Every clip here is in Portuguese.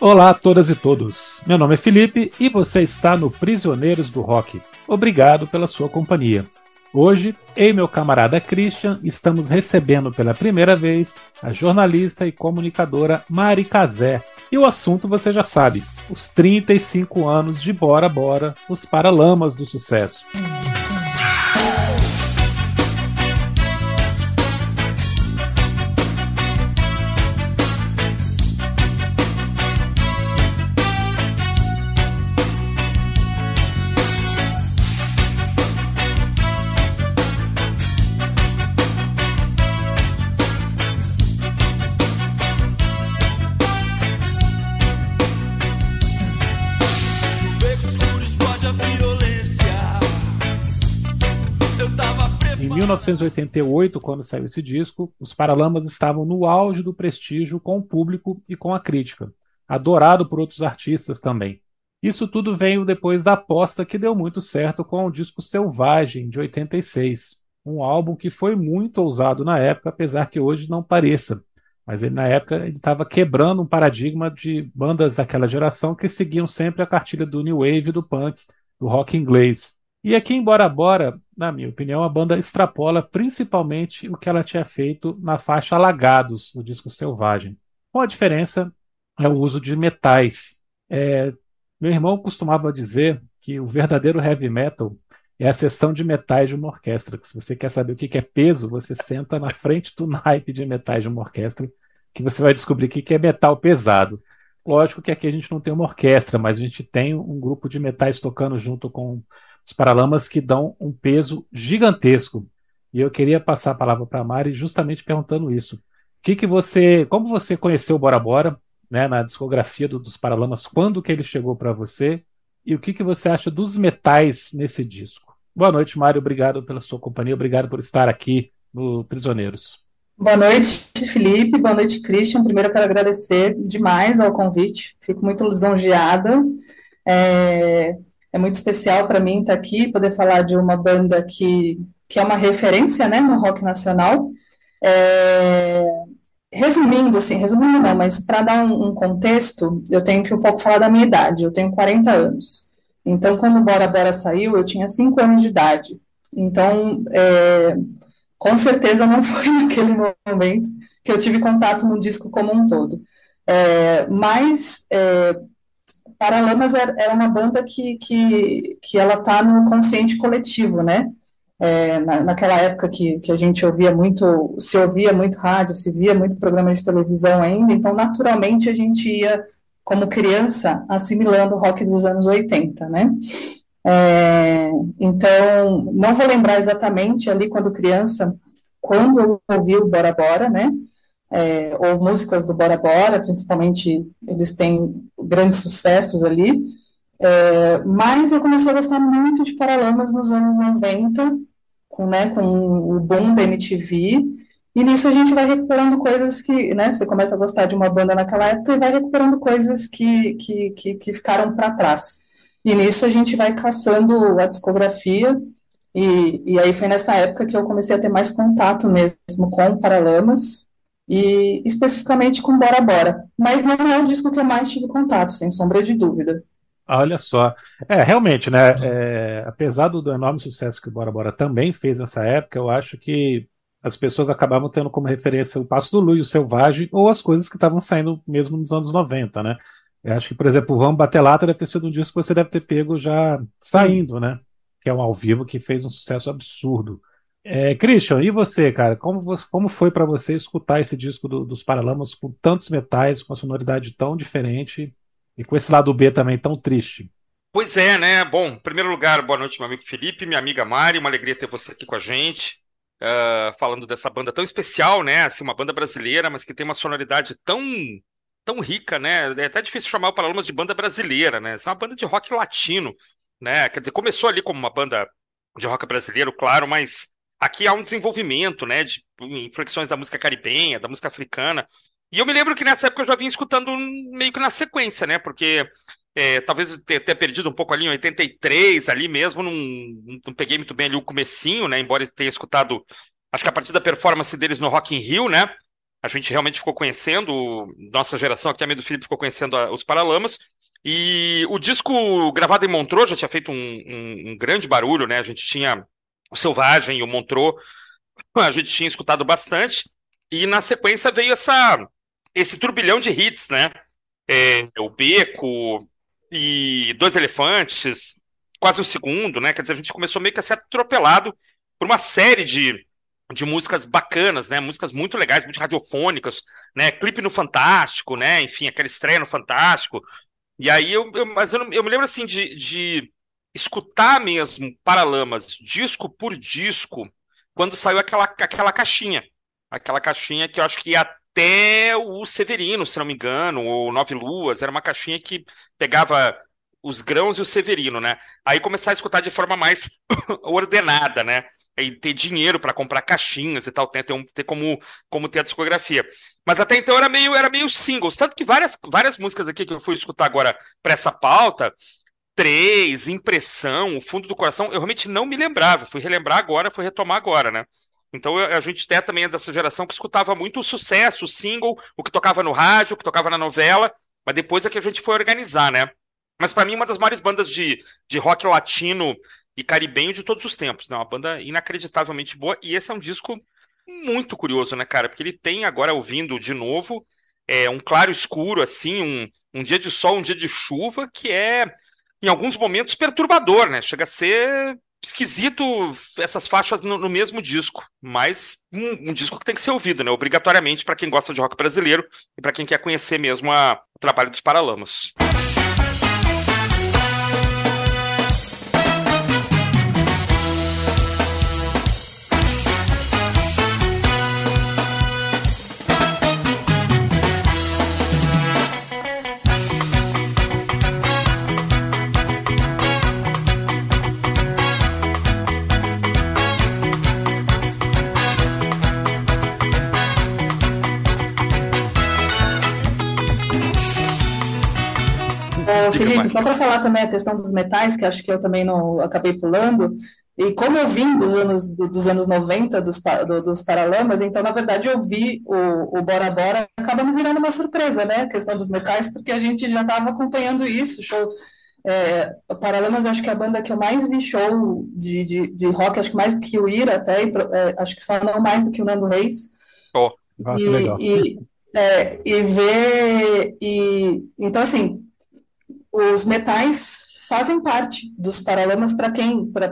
Olá a todas e todos. Meu nome é Felipe e você está no Prisioneiros do Rock. Obrigado pela sua companhia. Hoje, eu e meu camarada Christian estamos recebendo pela primeira vez a jornalista e comunicadora Mari Cazé. E o assunto você já sabe: os 35 anos de Bora Bora, os Paralamas do Sucesso. 1988, quando saiu esse disco, os Paralamas estavam no auge do prestígio com o público e com a crítica, adorado por outros artistas também. Isso tudo veio depois da aposta que deu muito certo com o disco Selvagem, de 86, um álbum que foi muito ousado na época, apesar que hoje não pareça. Mas ele, na época estava quebrando um paradigma de bandas daquela geração que seguiam sempre a cartilha do New Wave do punk, do rock inglês. E aqui em Bora Bora, na minha opinião, a banda extrapola principalmente o que ela tinha feito na faixa Alagados, no disco Selvagem. Com a diferença é o uso de metais. É, meu irmão costumava dizer que o verdadeiro heavy metal é a seção de metais de uma orquestra. Se você quer saber o que é peso, você senta na frente do naipe de metais de uma orquestra, que você vai descobrir o que é metal pesado. Lógico que aqui a gente não tem uma orquestra, mas a gente tem um grupo de metais tocando junto com os Paralamas que dão um peso gigantesco. E eu queria passar a palavra para a Mari justamente perguntando isso. O que, que você, como você conheceu o Bora Bora, né, na discografia do, dos Paralamas, quando que ele chegou para você e o que, que você acha dos metais nesse disco? Boa noite, Mário. Obrigado pela sua companhia. Obrigado por estar aqui no Prisioneiros. Boa noite, Felipe. Boa noite, Christian. Primeiro, eu quero agradecer demais ao convite. Fico muito lisonjeada. É, é muito especial para mim estar aqui, poder falar de uma banda que, que é uma referência né, no rock nacional. É, resumindo, assim, resumindo não, mas para dar um, um, contexto, eu tenho que um pouco falar da minha idade. Eu tenho 40 anos. Então, quando Bora Bora saiu, eu tinha 5 anos de idade. Então, é, com certeza não foi naquele momento que eu tive contato no disco como um todo. É, mas é, Paralamas é, é uma banda que, que, que ela está no consciente coletivo, né? É, na, naquela época que, que a gente ouvia muito, se ouvia muito rádio, se via muito programa de televisão ainda, então naturalmente a gente ia, como criança, assimilando o rock dos anos 80, né? É, então, não vou lembrar exatamente ali quando criança, quando eu ouvi o Bora Bora, né? É, ou músicas do Bora Bora, principalmente eles têm grandes sucessos ali, é, mas eu comecei a gostar muito de Paralamas nos anos 90, com, né, com o boom da MTV, e nisso a gente vai recuperando coisas que, né, você começa a gostar de uma banda naquela época e vai recuperando coisas que, que, que, que ficaram para trás. E nisso a gente vai caçando a discografia, e, e aí foi nessa época que eu comecei a ter mais contato mesmo com Paralamas, e especificamente com Bora Bora. Mas não é o disco que eu mais tive contato, sem sombra de dúvida. Olha só. É, realmente, né? É, apesar do, do, enorme sucesso que o Bora Bora também fez nessa época, eu acho que as pessoas acabavam tendo como referência o Passo do Lu e o Selvagem, ou as coisas que estavam saindo mesmo nos anos 90, né? Eu acho que, por exemplo, o Vamos Bater Lata deve ter sido um disco que você deve ter pego já saindo, né? Que é um ao vivo que fez um sucesso absurdo. É, Christian, e você, cara? Como, como foi para você escutar esse disco do, dos Paralamas com tantos metais, com a sonoridade tão diferente e com esse lado B também tão triste? Pois é, né? Bom, em primeiro lugar, boa noite, meu amigo Felipe, minha amiga Mari, uma alegria ter você aqui com a gente, uh, falando dessa banda tão especial, né? Assim, uma banda brasileira, mas que tem uma sonoridade tão tão rica, né? É até difícil chamar o Paralamas de banda brasileira, né? Essa é uma banda de rock latino, né? Quer dizer, começou ali como uma banda de rock brasileiro, claro, mas aqui há um desenvolvimento, né, de inflexões da música caribenha, da música africana. E eu me lembro que nessa época eu já vinha escutando meio que na sequência, né, porque é, talvez eu tenha perdido um pouco ali em 83, ali mesmo, não, não peguei muito bem ali o comecinho, né, embora tenha escutado, acho que a partir da performance deles no Rock in Rio, né, a gente realmente ficou conhecendo, nossa geração aqui, a minha do Felipe ficou conhecendo a, os Paralamas. E o disco gravado em Montreux já tinha feito um, um, um, grande barulho, né? A gente tinha o Selvagem e o Montreux, a gente tinha escutado bastante. E na sequência veio essa, esse turbilhão de hits, né? É, o Beco e Dois Elefantes, quase o segundo, né? Quer dizer, a gente começou meio que a ser atropelado por uma série de de músicas bacanas, né? Músicas muito legais, muito radiofônicas, né? Clipe no Fantástico, né? Enfim, aquela estreia no Fantástico. E aí eu, eu mas eu, eu, me lembro assim de, de escutar mesmo Paralamas, disco por disco, quando saiu aquela, aquela caixinha. Aquela caixinha que eu acho que até o Severino, se não me engano, ou Nove Luas, era uma caixinha que pegava os grãos e o Severino, né? Aí começar a escutar de forma mais ordenada, né? e ter dinheiro para comprar caixinhas e tal, ter, ter, ter como, como ter a discografia. Mas até então era meio, era meio singles, tanto que várias, várias músicas aqui que eu fui escutar agora para essa pauta, Três, Impressão, O Fundo do Coração, eu realmente não me lembrava, fui relembrar agora, fui retomar agora, né? Então a gente até também é dessa geração que escutava muito o sucesso, o single, o que tocava no rádio, o que tocava na novela, mas depois é que a gente foi organizar, né? Mas para mim, uma das maiores bandas de, de rock latino e caribenho de todos os tempos, né? Uma banda inacreditavelmente boa. E esse é um disco muito curioso, né, cara? Porque ele tem agora ouvindo de novo é, um claro escuro, assim, um, um dia de sol, um dia de chuva, que é, em alguns momentos, perturbador, né? Chega a ser esquisito essas faixas no, no mesmo disco, mas um, um, disco que tem que ser ouvido, né? Obrigatoriamente para quem gosta de rock brasileiro e para quem quer conhecer mesmo a, o trabalho dos Paralamas. Felipe, só para falar também a questão dos metais, que acho que eu também não acabei pulando, e como eu vim dos anos, dos anos 90 dos, dos Paralamas, então, na verdade, eu vi o, o Bora Bora, acaba me virando uma surpresa, né, a questão dos metais, porque a gente já estava acompanhando isso, show... É, Paralamas, acho que é a banda que eu mais vi show de, de, de rock, acho que mais do que o Ira até, e, é, acho que só não mais do que o Nando Reis. Oh, e, legal. E, é, e ver, e, então assim, os metais fazem parte dos paralamas para quem, para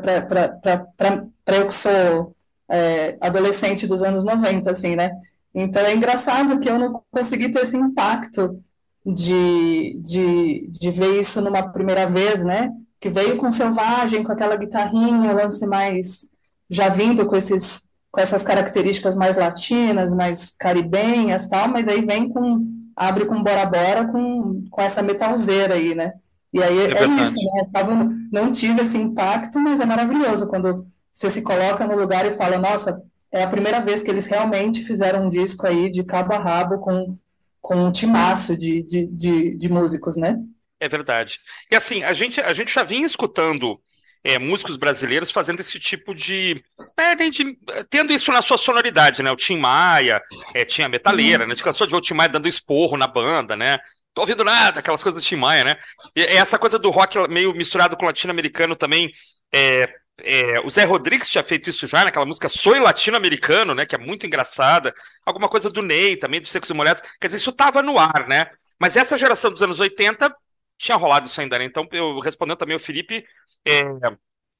eu que sou é, adolescente dos anos 90, assim, né? Então é engraçado que eu não consegui ter esse impacto de, de, de ver isso numa primeira vez, né? Que veio com Selvagem, com aquela guitarrinha, lance mais já vindo com esses com essas características mais latinas, mais caribenhas, tal, mas aí vem com abre com Bora Bora com, com essa metalzeira aí, né? E aí é, é isso, né? Tava, não tive esse impacto, mas é maravilhoso quando você se coloca no lugar e fala, nossa, é a primeira vez que eles realmente fizeram um disco aí de cabo a rabo com, com um timaço de, de, de, de músicos, né? É verdade. E assim, a gente, a gente já vinha escutando é, músicos brasileiros fazendo esse tipo de, é, de, tendo isso na sua sonoridade, né? O Tim Maia, é, tinha a Metaleira, né? A gente cansou de ver o Tim Maia dando esporro na banda, né? tô ouvindo nada, aquelas coisas do Tim Maia, né? E essa coisa do rock meio misturado com latino-americano também. É, é, o Zé Rodrigues tinha feito isso já naquela música Soy Latino-Americano, né? Que é muito engraçada. Alguma coisa do Ney também, dos Secos e Molhados. Quer dizer, isso tava no ar, né? Mas essa geração dos anos 80 tinha rolado isso ainda, né? Então, eu respondendo também o Felipe, é,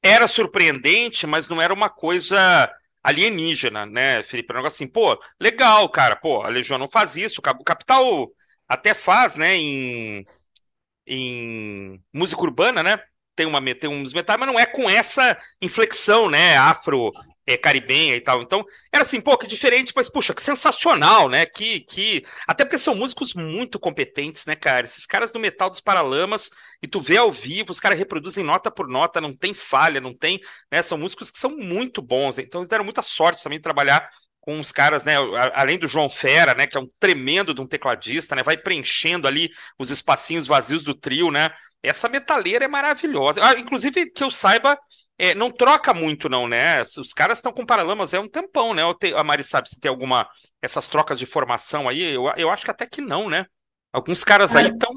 era surpreendente, mas não era uma coisa alienígena, né, Felipe? Era um negócio assim, pô, legal, cara, pô, a Legião não faz isso, o Capital até faz, né, em, em música urbana, né? Tem, uma, tem uns metais, mas não é com essa inflexão, né, afro é, caribenha e tal. Então, era assim, pô, que diferente, mas, puxa, que sensacional, né? Que, que... Até porque são músicos muito competentes, né, cara? Esses caras do metal dos Paralamas, e tu vê ao vivo, os caras reproduzem nota por nota, não tem falha, não tem. Né? São músicos que são muito bons, então eles deram muita sorte também de trabalhar com os caras, né? Além do João Fera, né? Que é um tremendo de um tecladista, né? Vai preenchendo ali os espacinhos vazios do trio, né? Essa metaleira é maravilhosa. Ah, inclusive, que eu saiba, é, não troca muito, não, né? Os caras estão com Paralamas é um tempão, né? A Mari sabe se tem alguma. Essas trocas de formação aí, eu, eu acho que até que não, né? Alguns caras aí estão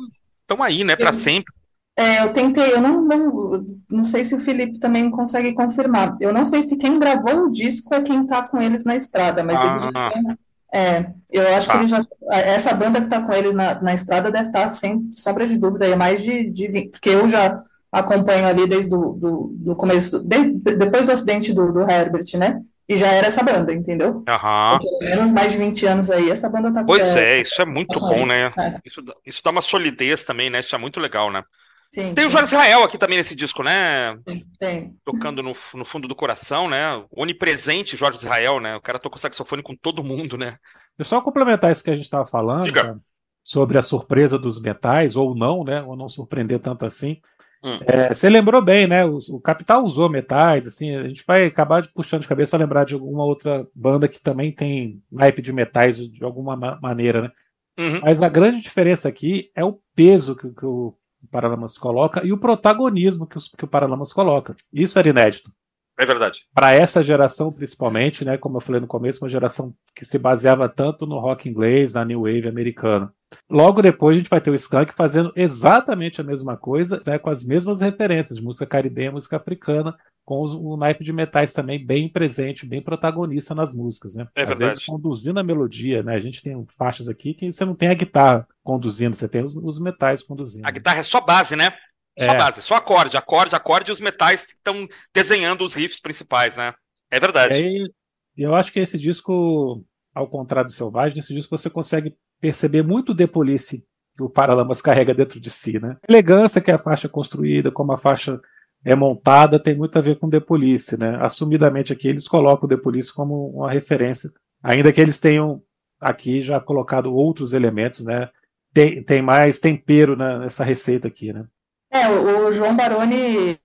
tão aí, né, para sempre. É, eu tentei, eu não, não, não sei se o Felipe também consegue confirmar. Eu não sei se quem gravou o disco é quem tá com eles na estrada, mas eles já Ah, têm- é, eu acho que tá. ele já, essa banda que tá com eles na, na estrada deve estar sem sombra de dúvida, aí, mais de, de 20, porque eu já acompanho ali desde o do, do começo, de- depois do acidente do, do Herbert, né? E já era essa banda, entendeu? Aham. Pelo menos mais de 20 anos aí, essa banda tá Pois é, é, isso é muito tá bom, né? É, Isso, dá- isso dá uma solidez também, né? Isso é muito legal, né? sim, Tem o Jorge Israel aqui também nesse disco, né? tem. Tocando no, no fundo do coração, né? Onipresente Jorge Israel, né? O cara tocou saxofone com todo mundo, né? Eu só complementar isso que a gente estava falando, cara, sobre a surpresa dos metais, ou não, né? Ou não surpreender tanto assim. Hum. É, você lembrou bem, né? O, o Capital usou metais, assim, a gente vai acabar de, puxando de cabeça para lembrar de alguma outra banda que também tem naipe de metais de alguma ma- maneira, né? Uhum. Mas a grande diferença aqui é o peso que, o- que o Paralamas coloca e o protagonismo que, os- que o Paralamas coloca. Isso era inédito. É verdade. Para essa geração, principalmente, né? Como eu falei no começo, uma geração que se baseava tanto no rock inglês, na new wave americana. Logo depois a gente vai ter o Skank fazendo exatamente a mesma coisa, né, com as mesmas referências de música caribenha, música africana, com o naipe de metais também bem presente, bem protagonista nas músicas, né? É Às verdade. vezes conduzindo a melodia, né? A gente tem faixas aqui que você não tem a guitarra conduzindo, você tem os, os metais conduzindo. A guitarra é só base, né? Só É. base, só acorde, acorde, acorde e os metais estão desenhando os riffs principais, né? É verdade. E aí, eu acho que esse disco, ao contrário do Selvagem, nesse disco você consegue perceber muito The Police que o Paralamas carrega dentro de si, né? A elegância que a faixa é construída, como a faixa é montada, tem muito a ver com The Police, né? Assumidamente aqui eles colocam o The Police como uma referência, ainda que eles tenham aqui já colocado outros elementos, né? Tem, tem mais tempero nessa receita aqui, né? É, o João Baroni,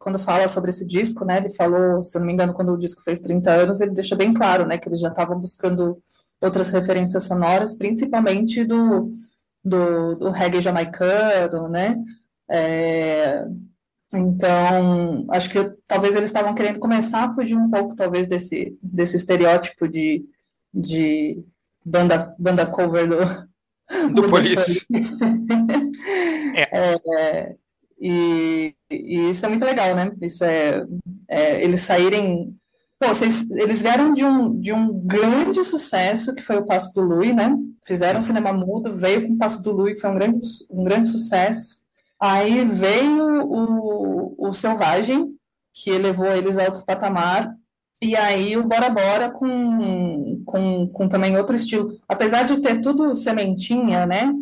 quando fala sobre esse disco, né, ele falou, se eu não me engano, quando o disco fez 30 anos, ele deixa bem claro, né, que eles já estavam buscando outras referências sonoras, principalmente do, do, do reggae jamaicano, né, É, então, acho que talvez eles estavam querendo começar a fugir um pouco, talvez, desse, desse estereótipo de, de banda, banda cover do, Do do Police. É, e, e isso é muito legal, né? Isso é, é, eles saírem. Pô, vocês- eles vieram de um, de um grande sucesso que foi o Passo do Lui, né? Fizeram cinema mudo, veio com o Passo do Lui, que foi um grande, um grande sucesso. Aí veio o, o Selvagem, que elevou eles a outro patamar. E aí o Bora Bora com, com, com também outro estilo. Apesar de ter tudo sementinha, né?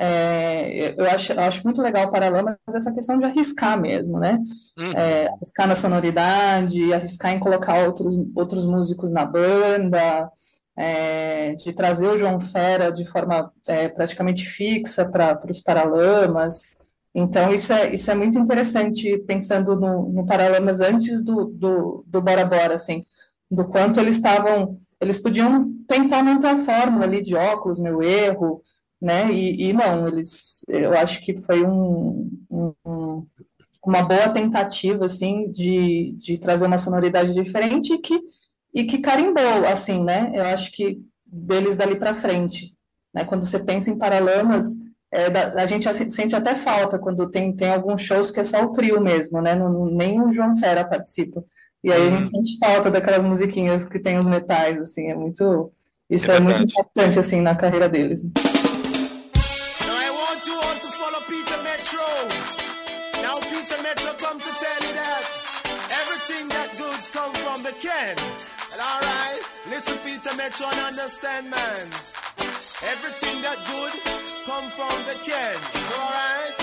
É, eu acho, eu acho muito legal o Paralamas essa questão de arriscar mesmo, né? Uhum. É, arriscar na sonoridade, arriscar em colocar outros, outros músicos na banda, é, de trazer o João Fera de forma é, praticamente fixa para os Paralamas. Então, isso é, isso é muito interessante, pensando no, no Paralamas antes do, do, do Bora Bora, assim, do quanto eles estavam. Eles podiam tentar montar a fórmula ali de óculos, meu erro, né? E, e não, eles. Eu acho que foi um, um- um- uma boa tentativa, assim, de, de trazer uma sonoridade diferente e que, e que carimbou, assim, né? Eu acho que deles dali para frente, né? Quando você pensa em Paralamas, é, da- a gente sente até falta quando tem, tem alguns shows que é só o trio mesmo, né? Não, nem o João Fera participa. E aí a gente Uhum. sente falta daquelas musiquinhas que tem os metais, assim, é muito. Isso É é muito importante, assim, na carreira deles. Peter Metro. Now Peter Metro come to tell you that everything that goods come from the can. And all right, listen Peter Metro and understand, man. Everything that good come from the can. So all right,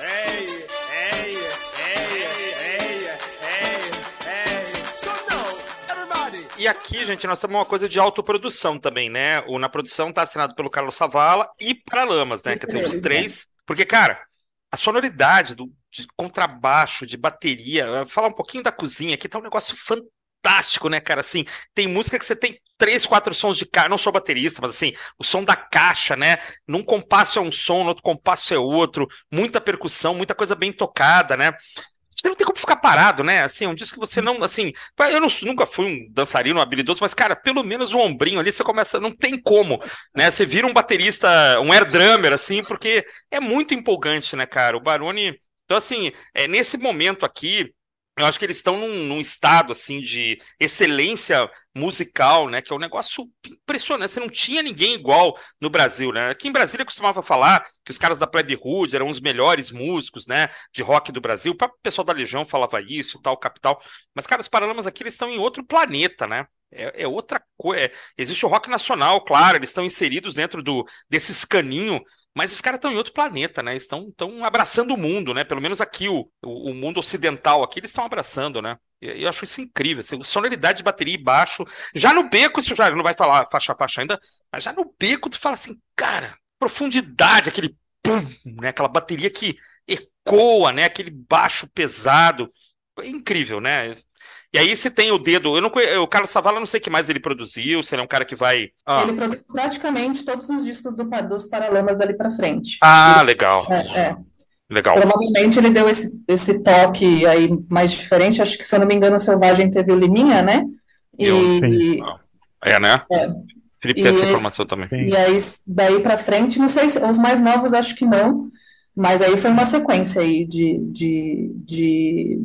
hey, hey, hey, hey, hey, hey. Come now, everybody. E aqui, gente, nós temos uma coisa de autoprodução também, né? O Na Produção tá assinado pelo Carlos Savala e Paralamas, né? Quer dizer, os três. Porque, cara, a sonoridade do, de contrabaixo, de bateria, falar um pouquinho da cozinha aqui, tá um negócio fantástico, né, cara? Assim, tem música que você tem três, quatro sons de caixa. Não sou baterista, mas assim, o som da caixa, né? Num compasso é um som, no outro compasso é outro, muita percussão, muita coisa bem tocada, né? Você não tem como ficar parado, né? Assim, um disco que você não, assim, eu não, nunca fui um dançarino habilidoso, mas, cara, pelo menos o ombrinho ali você começa, não tem como, né? Você vira um baterista, um air drummer, assim, porque é muito empolgante, né, cara? O Baroni, então, assim, é, nesse momento aqui, eu acho que eles estão num, num, estado assim de excelência musical, né? Que é um negócio impressionante. Você não tinha ninguém igual no Brasil, né? Aqui em Brasília costumava falar que os caras da Plebe Hood eram os melhores músicos, né? De rock do Brasil. O pessoal da Legião falava isso, tal, capital. Mas, cara, os Paralamas aqui eles estão em outro planeta, né? É, é outra coisa. É, existe o rock nacional, claro, eles estão inseridos dentro do desse escaninho mas os caras estão em outro planeta, né? Estão, estão abraçando o mundo, né? Pelo menos aqui, o, o mundo ocidental aqui, eles estão abraçando, né? Eu acho isso incrível. Assim, sonoridade de bateria e baixo. Já no beco, isso já não vai falar faixa a faixa ainda, mas já no beco tu fala assim, cara, profundidade, aquele pum, né? Aquela bateria que ecoa, né? Aquele baixo pesado. É incrível, né? E aí você tem o dedo. Eu não o Carlos Savala, não sei o que mais ele produziu, se ele é um cara que vai. Ah. Ele produz praticamente todos os discos do, dos Paralamas dali para frente. Ah, ele, legal. É, é. Legal. Provavelmente ele deu esse, esse toque aí mais diferente. Acho que, se eu não me engano, o Selvagem teve o Liminha, né? E, e... É, né? É. Felipe tem essa informação também. E aí, daí para frente, não sei se os mais novos acho que não, mas aí foi uma sequência aí de, de, de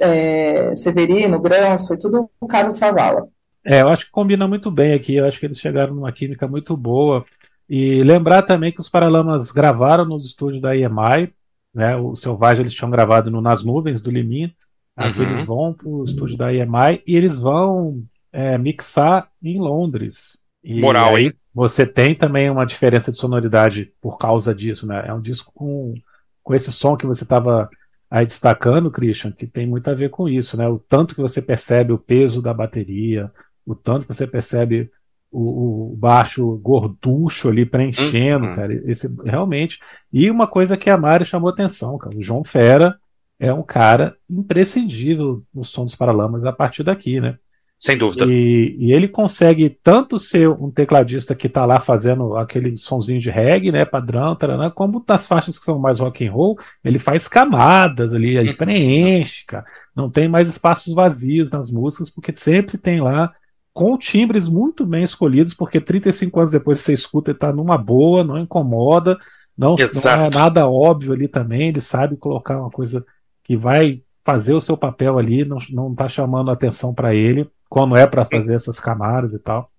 é, Severino, Grãos, foi tudo o Carlos Savala. É, eu acho que combina muito bem aqui, eu acho que eles chegaram numa química muito boa. E lembrar também que os Paralamas gravaram nos estúdios da EMI, né? O Selvagem eles tinham gravado no Nas Nuvens do Liminha. Aqui uhum. eles vão para o estúdio da EMI e eles vão é, mixar em Londres. E Moral, aí hein? você tem também uma diferença de sonoridade por causa disso, né? É um disco com, com esse som que você estava aí destacando, Christian, que tem muito a ver com isso, né? O tanto que você percebe o peso da bateria, o tanto que você percebe o, o baixo gorducho ali preenchendo, uhum. cara. Esse, realmente. E uma coisa que a Mari chamou atenção, cara. O João Fera é um cara imprescindível no som dos Paralamas a partir daqui, né? Sem dúvida. E, e, ele consegue tanto ser um tecladista que está lá fazendo aquele sonzinho de reggae, né, padrão, taranã, como das faixas que são mais rock and roll, ele faz camadas ali, ele uhum. preenche, cara. Não tem mais espaços vazios nas músicas, porque sempre tem lá com timbres muito bem escolhidos, porque 35 anos depois você escuta e está numa boa, não incomoda, não, não é nada óbvio ali também, ele sabe colocar uma coisa que vai fazer o seu papel ali, não, não tá chamando atenção para ele quando é para fazer essas camadas e tal.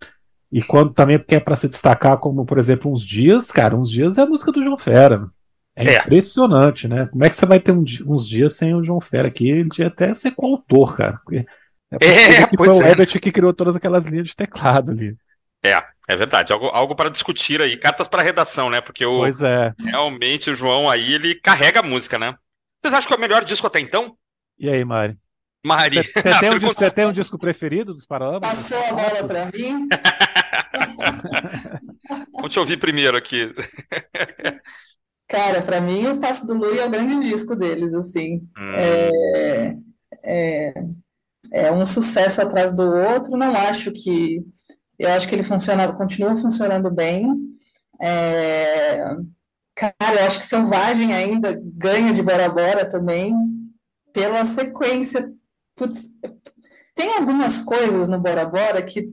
E quando também porque é para se destacar, como por exemplo, uns dias, cara, uns dias é a música do João Fera. É, é. impressionante, né? Como é que você vai ter um, uns dias sem o João Fera aqui? Ele devia até ser coautor, cara. É, é que foi o é. Herbert que criou todas aquelas linhas de teclado ali. É, é verdade. Algo, algo para discutir aí. Cartas para redação, né? Porque o, pois é. realmente o João aí, ele carrega a música, né? Vocês acham que é o melhor disco até então? E aí, Mari? Mari. Você tem, um disco, tem um disco preferido dos Paralamas? Passou a bola para mim. Vou te ouvir primeiro aqui. Cara, para mim o Passo do Lui é o grande disco deles, assim. Hum. É, é, é, um sucesso atrás do outro. Não acho que. Eu acho que ele funciona, continua funcionando bem. É, cara, eu acho que Selvagem ainda ganha de Bora Bora também, pela sequência putz, tem algumas coisas no Bora Bora que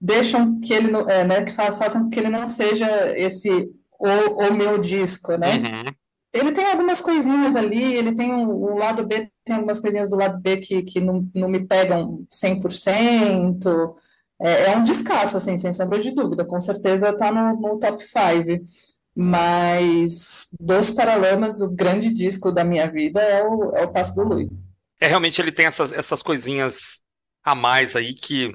deixam que ele é, né, que façam com que ele não seja esse o, o meu disco, né? Uhum. Ele tem algumas coisinhas ali, ele tem o, lado B, tem algumas coisinhas do lado B que, que não, não me pegam 100%. É, é um descasso, assim, sem sombra de dúvida. Com certeza está no, no top 5. Mas dos Paralamas, o grande disco da minha vida é o, é o Passo do Lui. É, realmente ele tem essas, essas coisinhas a mais aí que.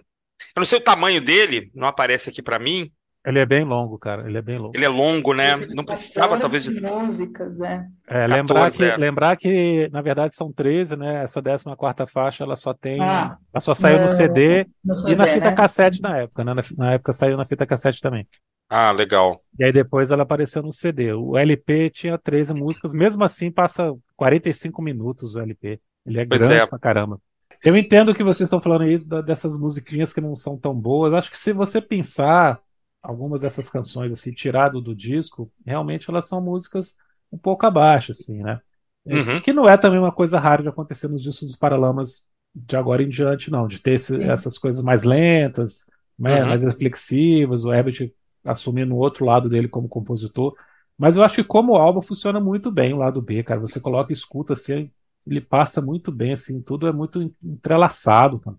Eu não sei o tamanho dele, não aparece aqui para mim. Ele é bem longo, cara. Ele é bem longo. Ele é longo, né? Não precisava, talvez. De músicas, é. é 14, lembrar, que, é. lembrar que, na verdade, são 13, né? Essa 14 faixa, ela só tem. Ah, ela só saiu no, no CD, no CD e na fita né? cassete na época, né? Na, na época saiu na fita cassete também. Ah, legal. E aí depois ela apareceu no CD. O LP tinha 13 músicas, mesmo assim passa 45 minutos o LP. Ele é pois grande é. pra caramba. Eu entendo que vocês estão falando isso dessas musiquinhas que não são tão boas. Acho que se você pensar algumas dessas canções assim, tirado do disco, realmente elas são músicas um pouco abaixo, assim, né? É, Uhum. Que não é também uma coisa rara de acontecer nos discos dos Paralamas de agora em diante, não. De ter esse- essas coisas mais lentas, né, Uhum. mais reflexivas, o Herbert assumindo o outro lado dele como compositor. Mas eu acho que como álbum funciona muito bem o lado B, cara. Você coloca e escuta assim, ele passa muito bem, assim, tudo é muito entrelaçado, cara.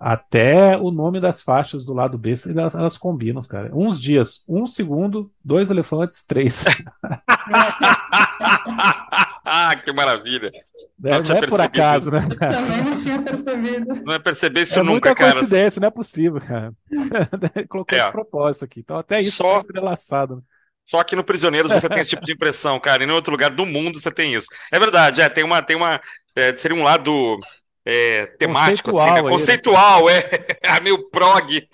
Até o nome das faixas do lado B, elas, elas combinam, cara. Uns dias, um segundo, dois elefantes, três. que maravilha. Não Não tinha é por acaso, né? cara? Também não tinha percebido. Não é perceber isso É nunca, muita cara. coincidência, não é possível, cara. Colocou É. esse propósito aqui. Então, até isso Só- é entrelaçado. Só aqui no Prisioneiros você tem esse tipo de impressão, cara. E em outro lugar do mundo você tem isso. É verdade, é, tem uma, tem uma, é, seria um lado é, temático, assim, né? Conceitual né? Conceitual, é, é meio prog.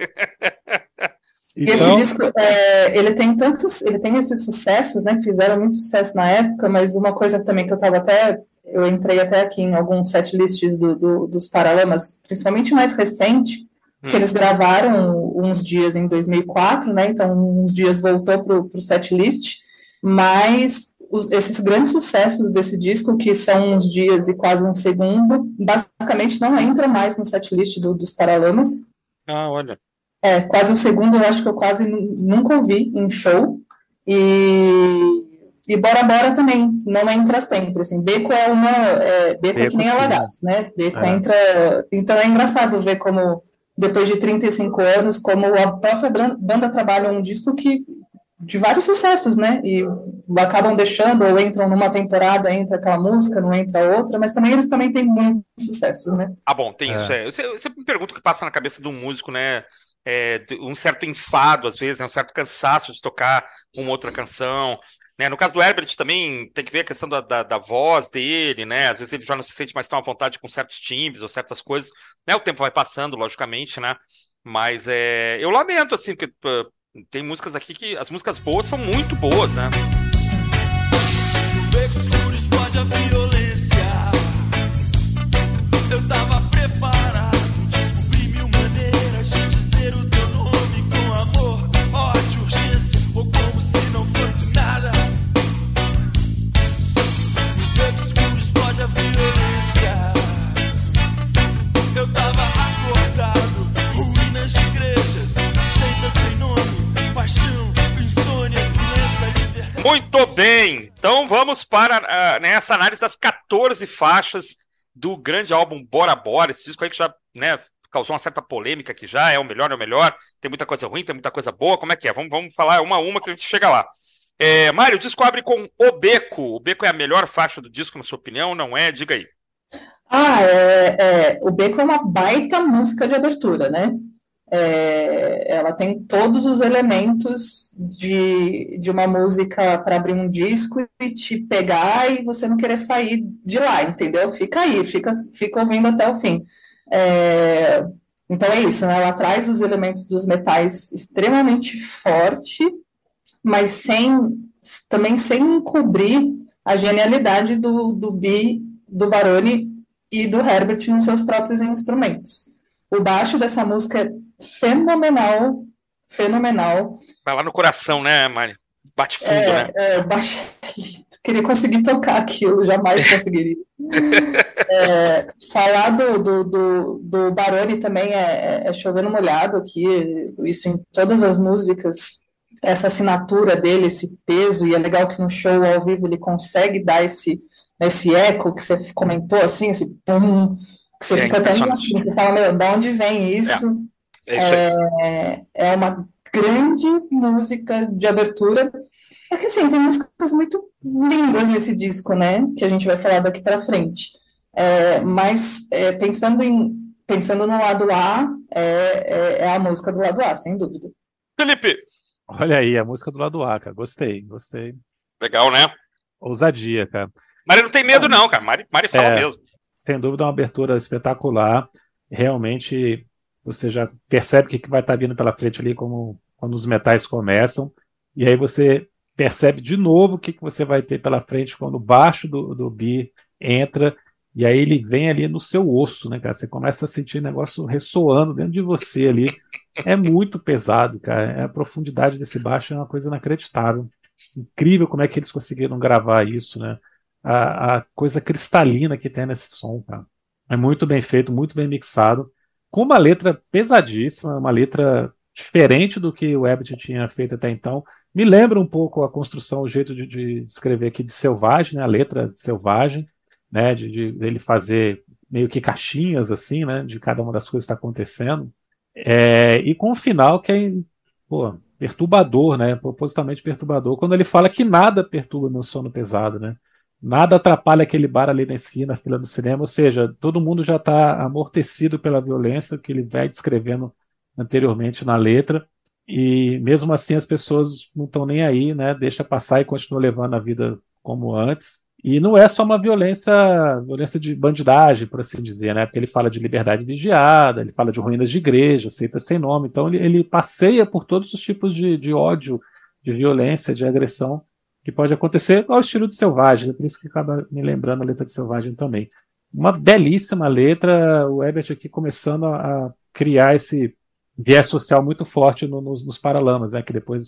E esse Então, disco, é, ele tem tantos, ele tem esses sucessos, né, que fizeram muito sucesso na época, mas uma coisa também que eu tava até, eu entrei até aqui em alguns set lists do, do- dos Paralamas, principalmente o mais recente, que eles gravaram uns dias em 2004, né, então uns dias voltou pro, pro set list, mas os- esses grandes sucessos desse disco, que são uns dias e quase um segundo, basicamente não entra mais no set list do- dos Paralamas, Ah, olha. é, quase um segundo, eu acho que eu quase nu- nunca ouvi em show. E, e Bora Bora também não entra sempre, assim. Beco é uma... É, beco, é Beco, que nem sim. Alagados, né? Beco É. entra... Então é engraçado ver como, depois de 35 anos, como a própria banda trabalha um disco que de vários sucessos, né? E acabam deixando ou entram numa temporada, entra aquela música, não entra outra, mas também eles também têm muitos sucessos, né? Ah, bom, tem É. isso. É. Eu, se- eu sempre me pergunto o que passa na cabeça de um músico, né? É, de- um certo enfado, às vezes, né? um certo cansaço de tocar uma outra canção. Né? No caso do Herbert também tem que ver a questão da, da, da voz dele, né? Às vezes ele já não se sente mais tão à vontade com certos timbres ou certas coisas. Né? O tempo vai passando, logicamente, né? Mas é, eu lamento, assim, porque uh, tem músicas aqui que as músicas boas são muito boas, né? No beco escuro explode a. Muito bem, então vamos para ah, né, essa análise das 14 faixas do grande álbum Bora Bora, esse disco aí que já né, causou uma certa polêmica que já é o melhor, é o melhor, tem muita coisa ruim, tem muita coisa boa, como é que é? Vamos, vamos falar uma a uma que a gente chega lá. É, Mário, o disco abre com O Beco, o Beco é a melhor faixa do disco, na sua opinião, não é? Diga aí. Ah, é, é, o Beco é uma baita música de abertura, né? É, ela tem todos os elementos de, de uma música para abrir um disco e te pegar e você não querer sair de lá, entendeu? Fica aí, fica, fica ouvindo até o fim. É, então é isso, né? Ela traz os elementos dos metais extremamente forte, mas sem também sem encobrir a genialidade do, do Bi, do Baroni e do Herbert nos seus próprios instrumentos. O baixo dessa música é fenomenal, fenomenal. Vai lá no coração, né, Mário? Bate fundo, É, né? é, é lindo. Queria conseguir tocar aquilo, jamais conseguiria. É, falar do, do, do, do Baroni também é, é chovendo molhado aqui, isso em todas as músicas, essa assinatura dele, esse peso, e é legal que no show ao vivo ele consegue dar esse, esse eco que você comentou, assim, esse pum, que você É fica até assim, você fala, meu, de onde vem isso? É isso aí. É, é uma grande música de abertura. É que assim, tem músicas muito lindas nesse disco, né? Que a gente vai falar daqui para frente. É, mas é, pensando em pensando no lado A, é, é, é a música do lado A, sem dúvida. Felipe, olha aí, a música do lado A, cara. Gostei, gostei. legal, né? Ousadia, cara. Mari não tem medo, não, cara. Mari, Mari fala É. mesmo. Sem dúvida, é uma abertura espetacular. Realmente, você já percebe o que vai estar vindo pela frente ali como, quando os metais começam. E aí você percebe de novo o que, que você vai ter pela frente quando o baixo do, do Bi entra. E aí ele vem ali no seu osso, né, cara? Você começa a sentir o negócio ressoando dentro de você ali. É muito pesado, cara. A profundidade desse baixo é uma coisa inacreditável. Incrível como é que eles conseguiram gravar isso, né? a, a coisa cristalina que tem nesse som, cara. É muito bem feito, muito bem mixado, com uma letra pesadíssima, uma letra diferente do que o Abbott tinha feito até então. Me lembra um pouco a construção, o jeito de, de escrever aqui de Selvagem, né? a letra de Selvagem, né? de, de ele fazer meio que caixinhas assim, né? de cada uma das coisas que está acontecendo. É, e com um final que é pô, perturbador, né? propositalmente perturbador, quando ele fala que nada perturba meu sono pesado, né? Nada atrapalha aquele bar ali na esquina, na fila do cinema, ou seja, todo mundo já está amortecido pela violência que ele vai descrevendo anteriormente na letra, e mesmo assim as pessoas não estão nem aí, né? Deixa passar e continua levando a vida como antes. E não é só uma violência, violência de bandidagem, por assim dizer, né? Porque ele fala de liberdade vigiada, ele fala de ruínas de igreja, seita sem nome. Então ele, ele passeia por todos os tipos de, de ódio, de violência, de agressão que pode acontecer ao estilo de Selvagem, por isso que acaba me lembrando a letra de Selvagem também. Uma belíssima letra, o Ebert aqui começando a, criar esse viés social muito forte no, nos, nos, Paralamas, né, que depois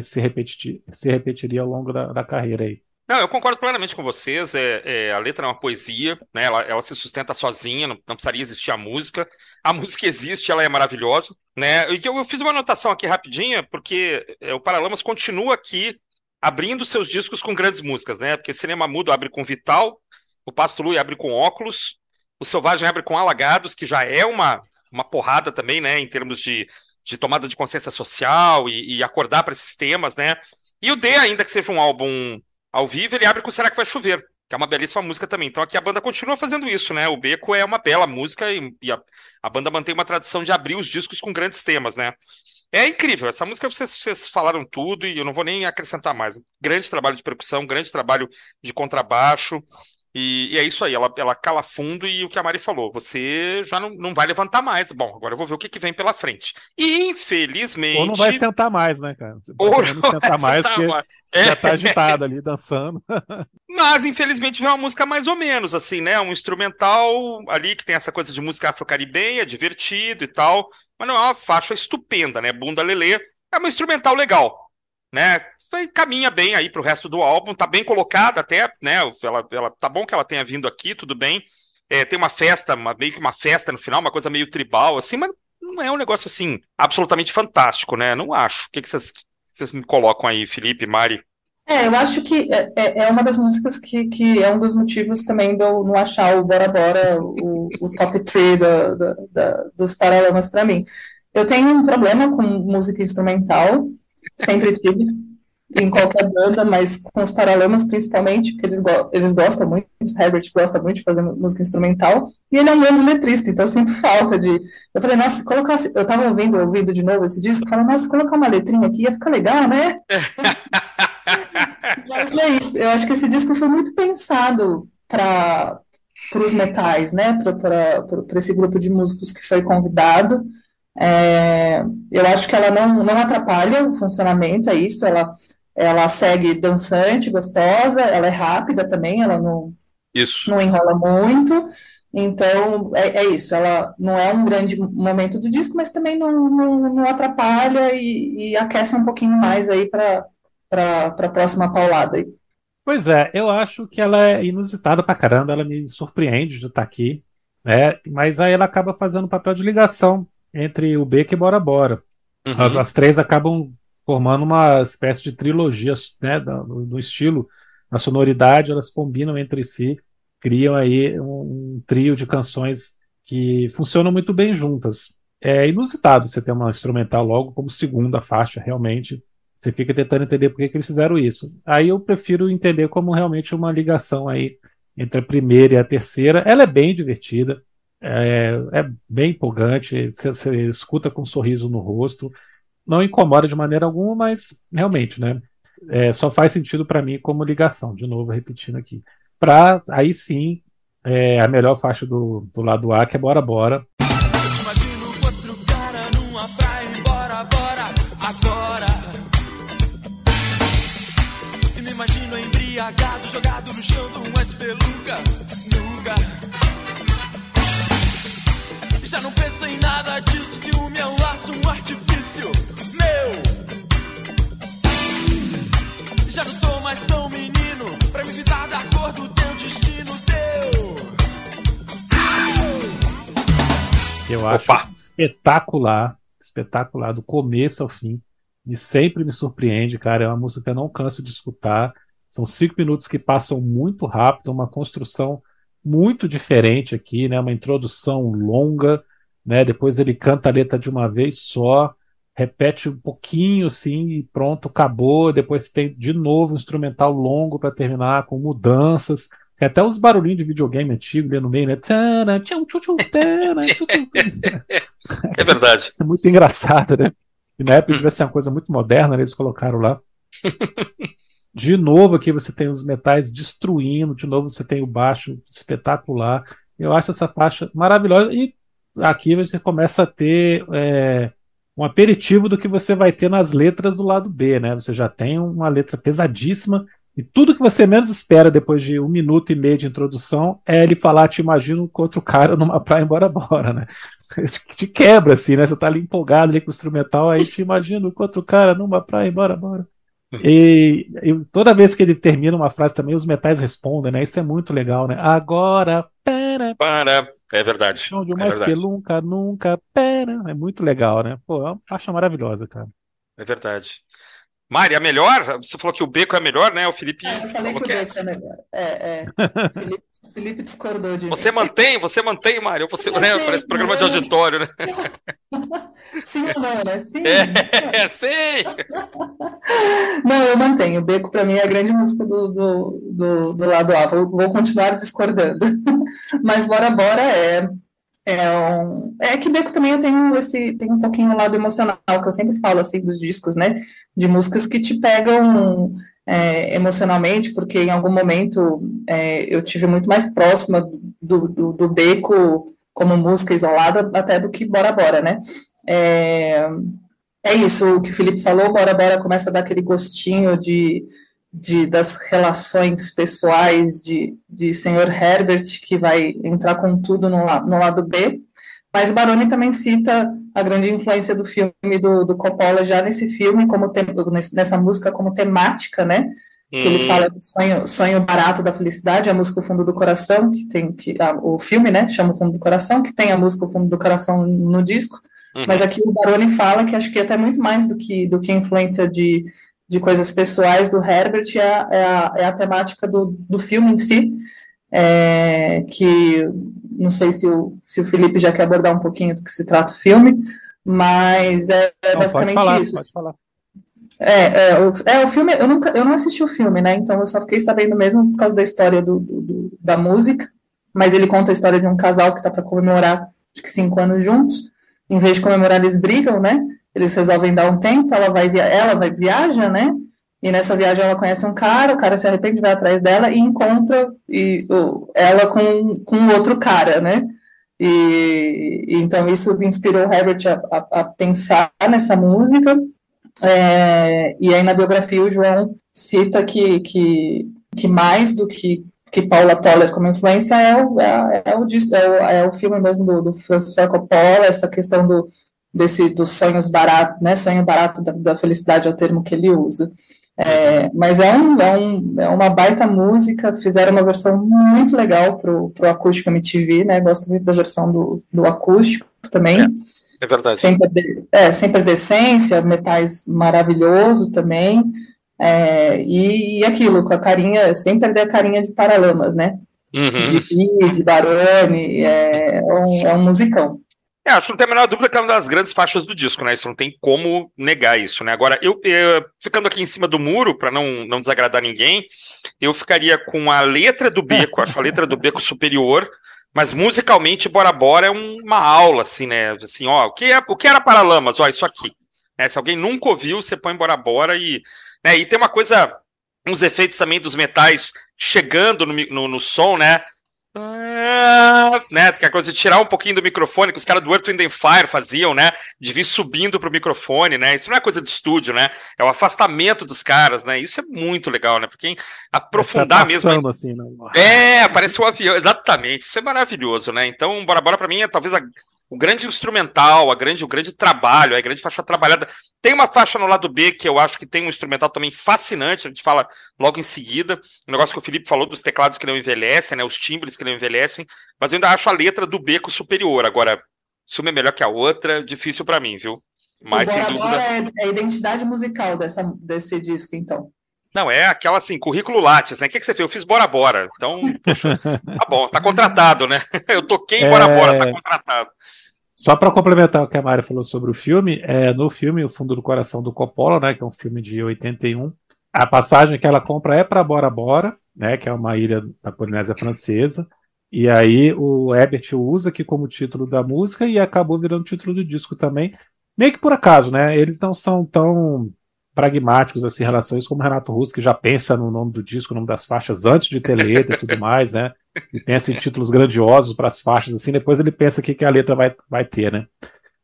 se, repetir, se repetiria ao longo da, da carreira aí. Não, eu concordo plenamente com vocês. É, é, a letra é uma poesia, né? Ela, ela se sustenta sozinha, não, não, precisaria existir a música. A música existe, ela é maravilhosa, né? Eu, eu fiz uma anotação aqui rapidinha, porque é, o Paralamas continua aqui abrindo seus discos com grandes músicas, né? Porque Cinema Mudo abre com Vital, o Pasto Lui abre com Óculos, o Selvagem abre com Alagados, que já é uma, uma porrada também, né? Em termos de, de tomada de consciência social e, e acordar para esses temas, né? E o D, ainda que seja um álbum ao vivo, ele abre com Será que vai chover? Que é uma belíssima música também. Então aqui a banda continua fazendo isso, né? O Beco é uma bela música e, e a, a, banda mantém uma tradição de abrir os discos com grandes temas, né? É incrível, essa música vocês, vocês falaram tudo e eu não vou nem acrescentar mais. Grande trabalho de percussão, grande trabalho de contrabaixo. E, e, é isso aí, ela, ela cala fundo e o que a Mari falou, você já não, não vai levantar mais. Bom, agora eu vou ver o que, que vem pela frente. E, infelizmente. Ou não vai sentar mais, né, cara? Você Ou não sentar mais, porque mais. já tá agitado ali, dançando. Mas, infelizmente, vem uma música mais ou menos, assim, né? Um instrumental ali que tem essa coisa de música afro-caribenha, divertido e tal. Mas não é uma faixa estupenda, né? Bunda Lelê. É uma instrumental legal, né? Caminha bem aí pro resto do álbum, tá bem colocada até, né? Ela, ela, tá bom que ela tenha vindo aqui, tudo bem. É, tem uma festa, uma, meio que uma festa no final, uma coisa meio tribal, assim, mas não é um negócio assim absolutamente fantástico, né? Não acho. O que, vocês me colocam aí, Felipe, Mari? É, eu acho que é, é, é uma das músicas que, que é um dos motivos também de eu não achar o Bora Bora o, o top 3 da, da, da, dos Paralamas para mim. Eu tenho um problema com música instrumental, sempre tive em qualquer banda, mas com os Paralamas principalmente, porque eles, go eles gostam muito, Herbert gosta muito de fazer música instrumental, e ele é um grande letrista, então eu sinto falta de... Eu falei, nossa, se colocasse... Eu tava ouvindo, ouvindo de novo esse disco, falei, nossa, se colocar uma letrinha aqui ia ficar legal, né? mas é isso, eu acho que esse disco foi muito pensado para os metais, né, para esse grupo de músicos que foi convidado, é, eu acho que ela não, não atrapalha o funcionamento, é isso, ela ela segue dançante, gostosa, ela é rápida também, ela não, isso. não enrola muito. Então, é, é, isso, ela não é um grande momento do disco, mas também não, não, não atrapalha e, e, aquece um pouquinho mais aí para a próxima paulada. Aí. Pois é, eu acho que ela é inusitada pra caramba, ela me surpreende de estar aqui, né? Mas aí ela acaba fazendo papel de ligação entre o Beck e Bora Bora. Uhum. As, as três acabam formando uma espécie de trilogia né, no, no, estilo, na sonoridade, elas combinam entre si, criam aí um, trio de canções que funcionam muito bem juntas. É inusitado você ter uma instrumental logo como segunda faixa, realmente. Você fica tentando entender por que, que eles fizeram isso. Aí eu prefiro entender como realmente uma ligação aí entre a primeira e a terceira. Ela é bem divertida, é, é bem empolgante, você, você escuta com um sorriso no rosto não incomoda de maneira alguma, mas realmente, né? É, só faz sentido para mim como ligação, de novo, repetindo aqui. Para aí sim, é, a melhor faixa do, do lado A, que é Bora Bora. Eu acho Opa. espetacular, espetacular do começo ao fim. E sempre me surpreende, cara. É uma música que eu não canso de escutar. São cinco minutos que passam muito rápido, uma construção muito diferente aqui, né? Uma introdução longa, né? Depois ele canta a letra de uma vez só, repete um pouquinho assim e pronto, acabou. Depois tem de novo um instrumental longo para terminar com mudanças. Tem até os barulhinhos de videogame antigo ali no meio, né? É verdade. É muito engraçado, né? E na época devia ser uma coisa muito moderna, né? eles colocaram lá. De novo aqui você tem os metais destruindo, de novo você tem o baixo espetacular. Eu acho essa faixa maravilhosa. E aqui você começa a ter é, um aperitivo do que você vai ter nas letras do lado B, né? Você já tem uma letra pesadíssima. E tudo que você menos espera depois de um minuto e meio de introdução é ele falar, te imagino com outro cara numa praia embora bora, né? Te quebra, assim, né? Você tá ali empolgado ali com o instrumental, aí te imagino com outro cara numa praia embora bora. E, e toda vez que ele termina uma frase também, os metais respondem, né? Isso é muito legal, né? Agora, pera, Para. É verdade. chão de É mais verdade. nunca, nunca, pera. É muito legal, né? Pô, é uma faixa maravilhosa, cara. É verdade. Mari, a melhor? Você falou que o beco é a melhor, né? O Felipe É, eu falei falou que o que é. Beco é melhor. É, é. Felipe, Felipe discordou de Você mim. mantém, você mantém, Mário. Você, Eu né, mantém, parece programa de auditório, né? Sim ou não, né? Sim. É, sim. Não, eu mantenho. O Beco, para mim, é a grande música do, do, do, do lado A. Vou, vou continuar discordando. Mas Bora Bora é. É, um, é que Beco também eu tenho esse tem um pouquinho o lado emocional que eu sempre falo assim dos discos, né? De músicas que te pegam é, emocionalmente, porque em algum momento é, eu tive muito mais próxima do, do, do Beco como música isolada até do que Bora Bora, né? É, é isso, o que o Felipe falou, Bora Bora começa a dar aquele gostinho de, de das relações pessoais de, de Sr. Herbert, que vai entrar com tudo no, no lado B, mas Baroni também cita a grande influência do filme do, do Coppola já nesse filme, como tem, nessa música como temática, né? que ele Hum, fala do sonho, sonho barato da felicidade, a música O Fundo do Coração, que tem que a- o filme, né, chama O Fundo do Coração, que tem a música O Fundo do Coração no disco, uhum. mas aqui o Baroni fala que acho que até muito mais do que do que a influência de, de coisas pessoais do Herbert é a, é a, é a temática do, do filme em si, é, que não sei se o, se o Felipe já quer abordar um pouquinho do que se trata o filme, mas é, é Não, pode basicamente falar, isso. pode falar. É, é, o, é, o filme, eu nunca, eu não assisti o filme, né? Então eu só fiquei sabendo mesmo por causa da história do, do- da música. Mas ele conta a história de um casal que tá para comemorar, acho que cinco anos juntos. Em vez de comemorar, eles brigam, né? Eles resolvem dar um tempo, ela vai, via ela vai viaja, né? E nessa viagem ela conhece um cara, o cara se arrepende, vai atrás dela e encontra e, o- ela com, com outro cara, né? E, então isso inspirou o Herbert a, a- a pensar nessa música. É, e aí na biografia o João cita que, que, que mais do que, que Paula Toller como influência é o, é, é o, é o, é o filme mesmo do, do Francis Coppola, essa questão do, desse, dos sonhos baratos, né, sonho barato da, da felicidade é o termo que ele usa. É, mas é, um, é, um, é uma baita música, fizeram uma versão muito legal pro, pro acústico MTV, né, gosto muito da versão do, do acústico também. É verdade. Sem perder, é, sem perder essência, metais maravilhoso também. É, e, e aquilo, com a carinha, sem perder a carinha de Paralamas, né? Uhum. De Bi, de Baroni, é, um, é um musicão. É, acho que não tem a menor dúvida que é uma das grandes faixas do disco, né? Isso não tem como negar isso, né? Agora, eu, eu- ficando aqui em cima do muro, para não, não desagradar ninguém, eu ficaria com a letra do Beco, acho a letra do Beco superior, mas musicalmente Bora Bora é um- uma aula, assim, né? Assim, ó, o que, é, o que era Paralamas? Ó, isso aqui. né? Se alguém nunca ouviu, você põe Bora Bora e. Né? E tem uma coisa, uns efeitos também dos metais chegando no, no, no som, né? Ah, né, que é a coisa de tirar um pouquinho do microfone, que os caras do Earth, Wind and Fire faziam, né, de vir subindo pro microfone, né, isso não é coisa de estúdio, né, é o afastamento dos caras, né, isso é muito legal, né, porque aprofundar Tá mesmo... assim, né? É, parece um avião, exatamente, isso é maravilhoso, né, então Bora Bora pra mim é talvez a- o grande instrumental, a grande, o grande trabalho, a grande faixa trabalhada. Tem uma faixa no lado B que eu acho que tem um instrumental também fascinante, a gente fala logo em seguida, o negócio que o Felipe falou dos teclados que não envelhecem, né, os timbres que não envelhecem, mas eu ainda acho a letra do beco superior. Agora, se uma é melhor que a outra, difícil para mim, viu? Mas o sem dúvida. É, é a identidade musical dessa, desse disco, então. Não, é aquela assim, currículo Lattes, né? O que, que você fez? Eu fiz Bora Bora. Então, poxa, tá bom, tá contratado, né? Eu toquei em Bora É. Bora, tá contratado. Só para complementar o que a Mari falou sobre o filme, é, no filme O Fundo do Coração do Coppola, né, que é um filme de 81, a passagem que ela compra é para Bora Bora, né, que é uma ilha da Polinésia Francesa, e aí o Herbert usa aqui como título da música e acabou virando título do disco também, meio que por acaso, né? Eles não são tão pragmáticos assim em relação a isso como Renato Russo, que já pensa no nome do disco, no nome das faixas antes de ter letra e tudo mais, né? E pensa em títulos grandiosos para as faixas, assim, depois ele pensa o que, que a letra vai, vai ter, né?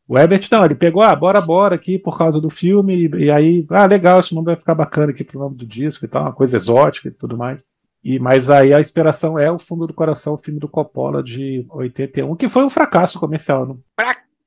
O Herbert não, ele pegou, ah, bora, bora aqui por causa do filme, e, e aí, ah, legal, esse nome vai ficar bacana aqui pro nome do disco e tal, uma coisa exótica e tudo mais. E, mas aí a inspiração é o Fundo do Coração, o filme do Coppola de 81, que foi um fracasso comercial. Não?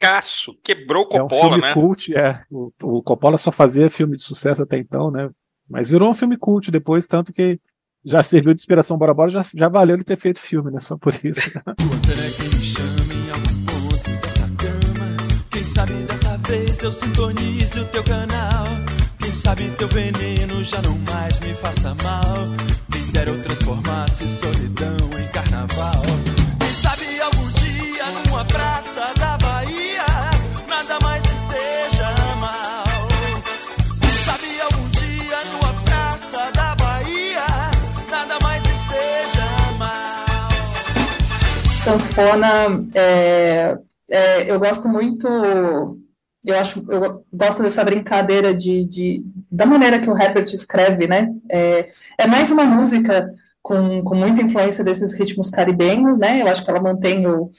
Fracasso, quebrou o é um Coppola, filme né? cult, é. O, o Coppola só fazia filme de sucesso até então, né? Mas virou um filme cult depois, tanto que já serviu de inspiração Bora Bora, já, já valeu ele ter feito filme, né? Só por isso. Tua pereca me chama em algum ponto dessa cama. Quem sabe dessa vez eu sintonize o teu canal. Quem sabe teu veneno já não mais me faça mal. Quem dera eu transformasse solidão em carnaval. Sanfona, é, é, eu gosto muito, eu acho, eu gosto dessa brincadeira de, de- da maneira que o Herbert escreve, né? É, é mais uma música com, com muita influência desses ritmos caribenhos, né? Eu acho que ela mantém o,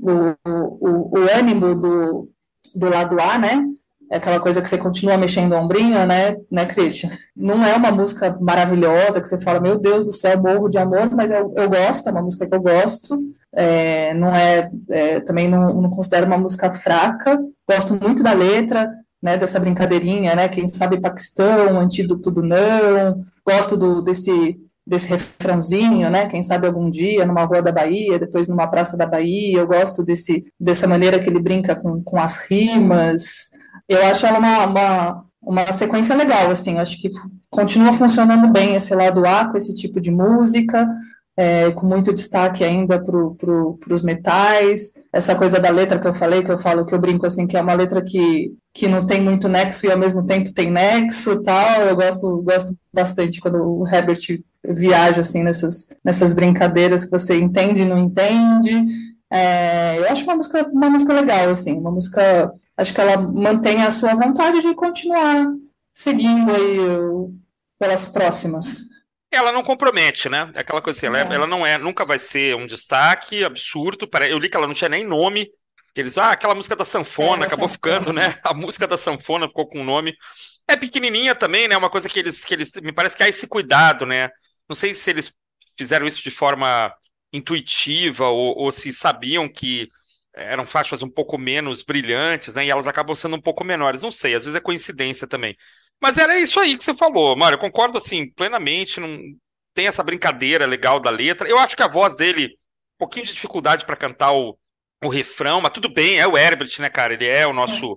o, o, o ânimo do, do lado A, né? É aquela coisa que você continua mexendo o ombrinho, né, né, Christian? Não é uma música maravilhosa que você fala, meu Deus do céu, morro de amor, mas eu, eu gosto, é uma música que eu gosto. É, não é, é, também não, não considero uma música fraca. Gosto muito da letra, né, dessa brincadeirinha, né, quem sabe Paquistão, antídoto do não. Gosto do, desse desse refrãozinho, né? Quem sabe algum dia numa rua da Bahia, depois numa praça da Bahia. Eu gosto desse dessa maneira que ele brinca com, com as rimas. Eu acho ela uma, uma, uma sequência legal, assim. Acho que continua funcionando bem esse lado A com esse tipo de música é, com muito destaque ainda para pro, os metais, essa coisa da letra que eu falei, que eu falo, que eu brinco assim, que é uma letra que, que não tem muito nexo e ao mesmo tempo tem nexo tal, eu gosto, gosto bastante quando o Herbert viaja assim nessas, nessas brincadeiras que você entende e não entende, é, eu acho uma música, uma música legal, assim, uma música, acho que ela mantém a sua vontade de continuar seguindo aí o, pelas próximas. Ela não compromete, né? É aquela coisa assim, ela, é- É. ela não é, nunca vai ser um destaque absurdo. Para, eu li que ela não tinha nem nome. Que eles, ah, aquela música da sanfona É, acabou sanfona. ficando, né? A música da sanfona ficou com um nome. É pequenininha também, né? Uma coisa que eles, que eles, me parece que há esse cuidado, né? Não sei se eles fizeram isso de forma intuitiva ou, ou se sabiam que eram faixas um pouco menos brilhantes, né? E elas acabam sendo um pouco menores. Não sei, às vezes é coincidência também. Mas era isso aí que você falou, Mário. Eu concordo assim, plenamente. Não tem essa brincadeira legal da letra. Eu acho que a voz dele, um pouquinho de dificuldade para cantar o, o refrão, mas tudo bem, é o Herbert, né, cara? Ele é o nosso.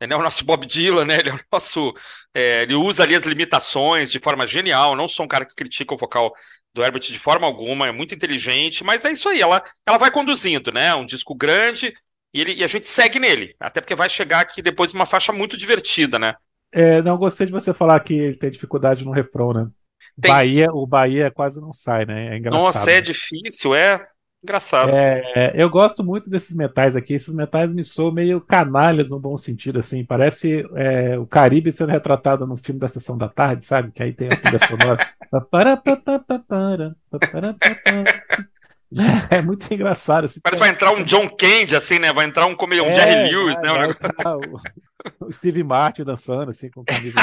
Ele é o nosso Bob Dylan, né? Ele é o nosso. é, ele usa ali as limitações de forma genial. Não sou um cara que critica o vocal do Herbert de forma alguma, é muito inteligente, mas é isso aí, ela, ela vai conduzindo, né? Um disco grande e, ele, e a gente segue nele, até porque vai chegar aqui depois uma faixa muito divertida, né? É, não gostei de você falar que ele tem dificuldade no refrão, né? Tem. Bahia, o Bahia quase não sai, né? É engraçado. Nossa, é difícil, é engraçado. É, eu gosto muito desses metais aqui. Esses metais me soam meio canalhas no bom sentido, assim. Parece é, o Caribe sendo retratado no filme da Sessão da Tarde, sabe? Que aí tem a trilha sonora. É muito engraçado. Assim, Parece que vai entrar um John Candy, assim, né? Vai entrar um, ele- um É, Jerry Lewis, vai- né? Vai entrar o, o Steve Martin dançando, assim, com camisa.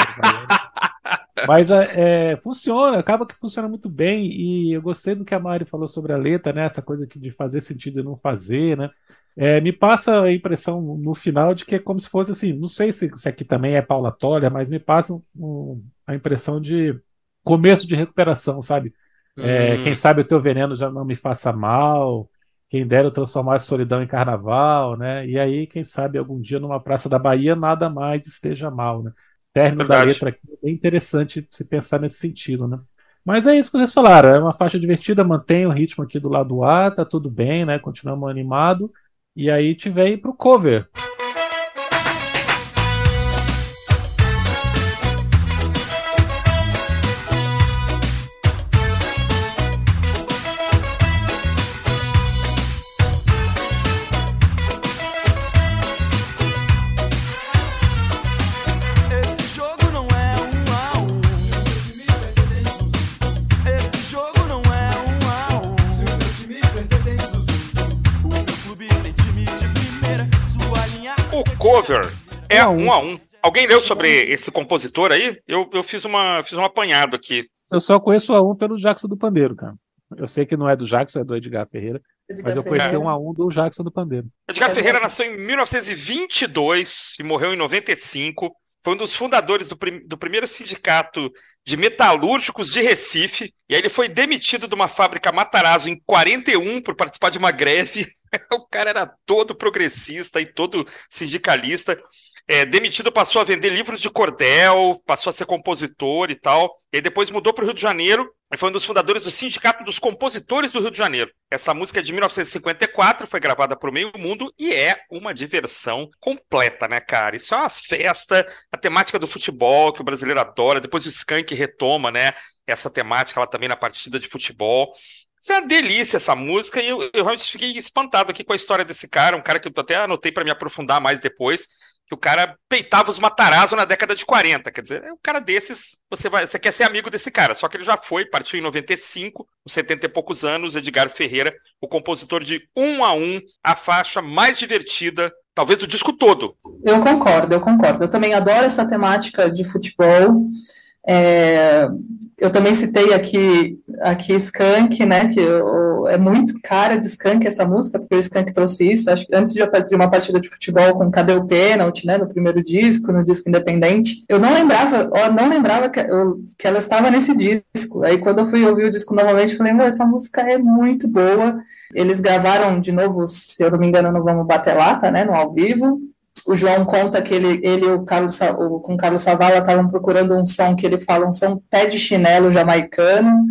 Mas é, é, funciona, acaba que funciona muito bem. E eu gostei do que a Mari falou sobre a letra, né? Essa coisa aqui de fazer sentido e não fazer, né? É, me passa a impressão no final de que é como se fosse assim, não sei se, se aqui também é Paula Toller, mas me passa um- um- a impressão de começo de recuperação, sabe? É, Hum. Quem sabe o teu veneno já não me faça mal. Quem dera eu transformar a solidão em carnaval, né? E aí, quem sabe, algum dia numa praça da Bahia nada mais esteja mal, né? Término da Verdade. letra aqui é bem interessante se pensar nesse sentido, né? Mas é isso que vocês falaram, é uma faixa divertida, mantém o ritmo aqui do lado A, tá tudo bem, né? Continuamos animado. E aí tive aí pro cover. É Um a um. um a um. Alguém leu sobre esse compositor aí? Eu, eu fiz, uma, fiz um apanhado aqui. Eu só conheço o A1 pelo Jackson do Pandeiro, cara. Eu sei que não é do Jackson, é do Edgar Ferreira, mas eu conheci um A1 do Jackson do Pandeiro. Edgar Ferreira nasceu em 1922 e morreu em 95. Foi um dos fundadores do, prim- do primeiro sindicato de metalúrgicos de Recife. E aí ele foi demitido de uma fábrica Matarazzo em 41 por participar de uma greve. o cara era todo progressista e todo sindicalista. É, demitido, passou a vender livros de cordel, passou a ser compositor e tal. E depois mudou para o Rio de Janeiro e foi um dos fundadores do Sindicato dos Compositores do Rio de Janeiro. Essa música é de 1954, foi gravada para o meio mundo e é uma diversão completa, né, cara? Isso é uma festa, a temática do futebol que o brasileiro adora. Depois o Skank retoma, né, essa temática lá também na partida de futebol. Isso é uma delícia essa música e eu, eu realmente fiquei espantado aqui com a história desse cara, um cara que eu até anotei para me aprofundar mais depois, que o cara peitava os Matarazzo na década de 40. Quer dizer, é um cara desses, você vai, você quer ser amigo desse cara. Só que ele já foi, partiu em 95, com 70 e poucos anos, Edgar Ferreira, o compositor de Um a Um, a faixa mais divertida, talvez do disco todo. Eu concordo, eu concordo. Eu também adoro essa temática de futebol. É, eu também citei aqui, aqui Skank, né? Que eu- é muito cara de Skank essa música, porque o Skank trouxe isso. Acho que antes de, uma partida de futebol com Cadê o Pênalti, né? No primeiro disco, no disco independente. Eu não lembrava, não lembrava que, eu- que ela estava nesse disco. Aí quando eu fui ouvir o disco novamente, falei, "Meu, essa música é muito boa. Eles gravaram de novo, se eu não me engano, no Vamos Bater Lata, né? No ao vivo. O João conta que ele, ele o Carlos, o, com o Carlos Savala estavam procurando um som que ele fala, um som pé de chinelo jamaicano,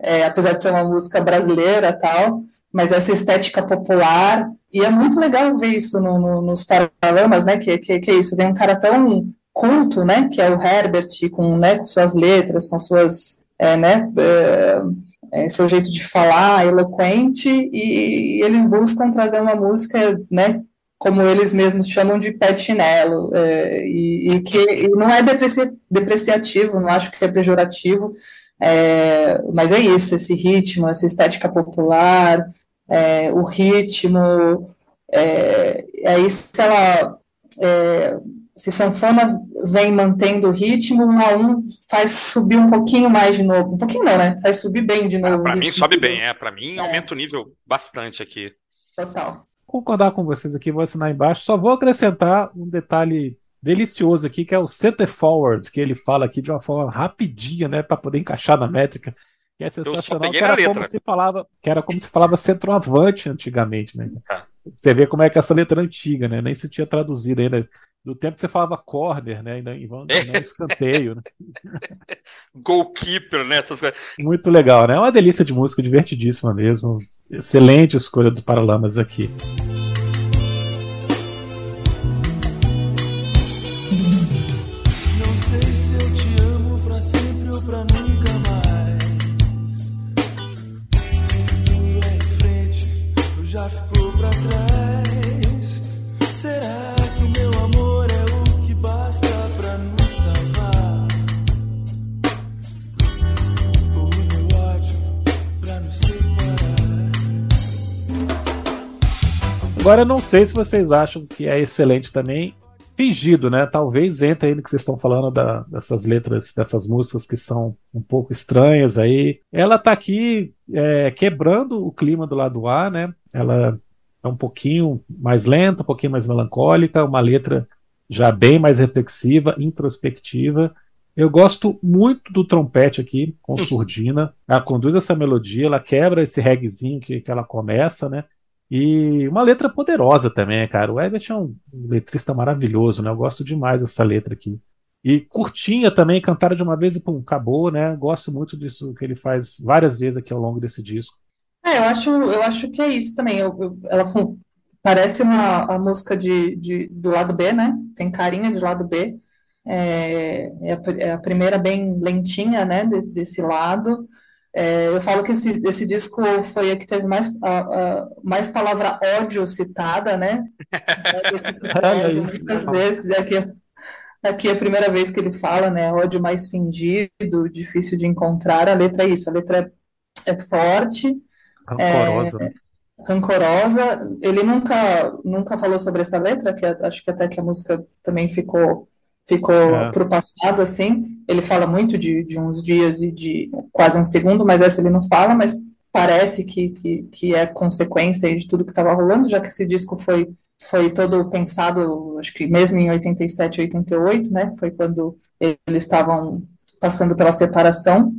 é, apesar de ser uma música brasileira tal, mas essa estética popular, e é muito legal ver isso no- no- nos Paralamas, né, que, que, que é isso, vem um cara tão culto, né, que é o Herbert, com, né, com suas letras, com suas, é, né, é, é, seu jeito de falar, eloquente, e, e eles buscam trazer uma música, né, como eles mesmos chamam de pé de chinelo, é, e, e que e não é depreci- depreciativo, não acho que é pejorativo, é, mas é isso, esse ritmo, essa estética popular, é, o ritmo, é, aí se ela, é, se sanfona vem mantendo o ritmo, um a um faz subir um pouquinho mais de novo, um pouquinho não, né? Faz subir bem de novo. Para o mim sobe bem, é. Para mim aumenta o nível bastante aqui. Total. Concordar com vocês aqui, vou assinar embaixo. Só vou acrescentar um detalhe delicioso aqui, que é o center forward, que ele fala aqui de uma forma rapidinha, né, para poder encaixar na métrica. Que é sensacional, que era como se falava, que era como se falava centroavante antigamente, né? Tá. Você vê como é que essa letra é antiga, né? Nem se tinha traduzido ainda. Do tempo que você falava corner, né? Ainda, e não escanteio, né? Goalkeeper, né? Essas coisas. Muito legal, né? É uma delícia de música, divertidíssima mesmo. Excelente escolha do Paralamas aqui. Agora, não sei se vocês acham que é excelente também. Fingido, né? Talvez entre aí no que vocês estão falando da- dessas letras, dessas músicas que são um pouco estranhas aí. Ela tá aqui é, quebrando o clima do lado A, né? Ela é um pouquinho mais lenta, um pouquinho mais melancólica, uma letra já bem mais reflexiva, introspectiva. Eu gosto muito do trompete aqui, com surdina. Ela conduz essa melodia, ela quebra esse reguezinho que, que ela começa, né? E uma letra poderosa também, cara. O Herbert é um letrista maravilhoso, né? Eu gosto demais dessa letra aqui. E curtinha também, cantada de uma vez e pum, acabou, né? Gosto muito disso que ele faz várias vezes aqui ao longo desse disco. É, eu acho, eu acho que é isso também. Eu, eu, ela parece uma música de, de, do lado B, né? Tem carinha de lado B. É, é, a, é a primeira bem lentinha, né? Desse, desse lado. É, eu falo que esse, esse disco foi a que teve mais, a, a, mais palavra ódio citada, né? muitas vezes. Aqui, aqui é a primeira vez que ele fala, né? Ódio mais fingido, difícil de encontrar. A letra é isso, a letra é, é forte. Rancorosa. É, rancorosa. Ele nunca, nunca falou sobre essa letra, que acho que até que a música também ficou ficou é. para o passado, assim. Ele fala muito de, de uns dias e de quase um segundo, mas essa ele não fala, mas parece que, que, que é consequência de tudo que estava rolando, já que esse disco foi, foi todo pensado, acho que mesmo em 87, 88, né? Foi quando eles estavam passando pela separação.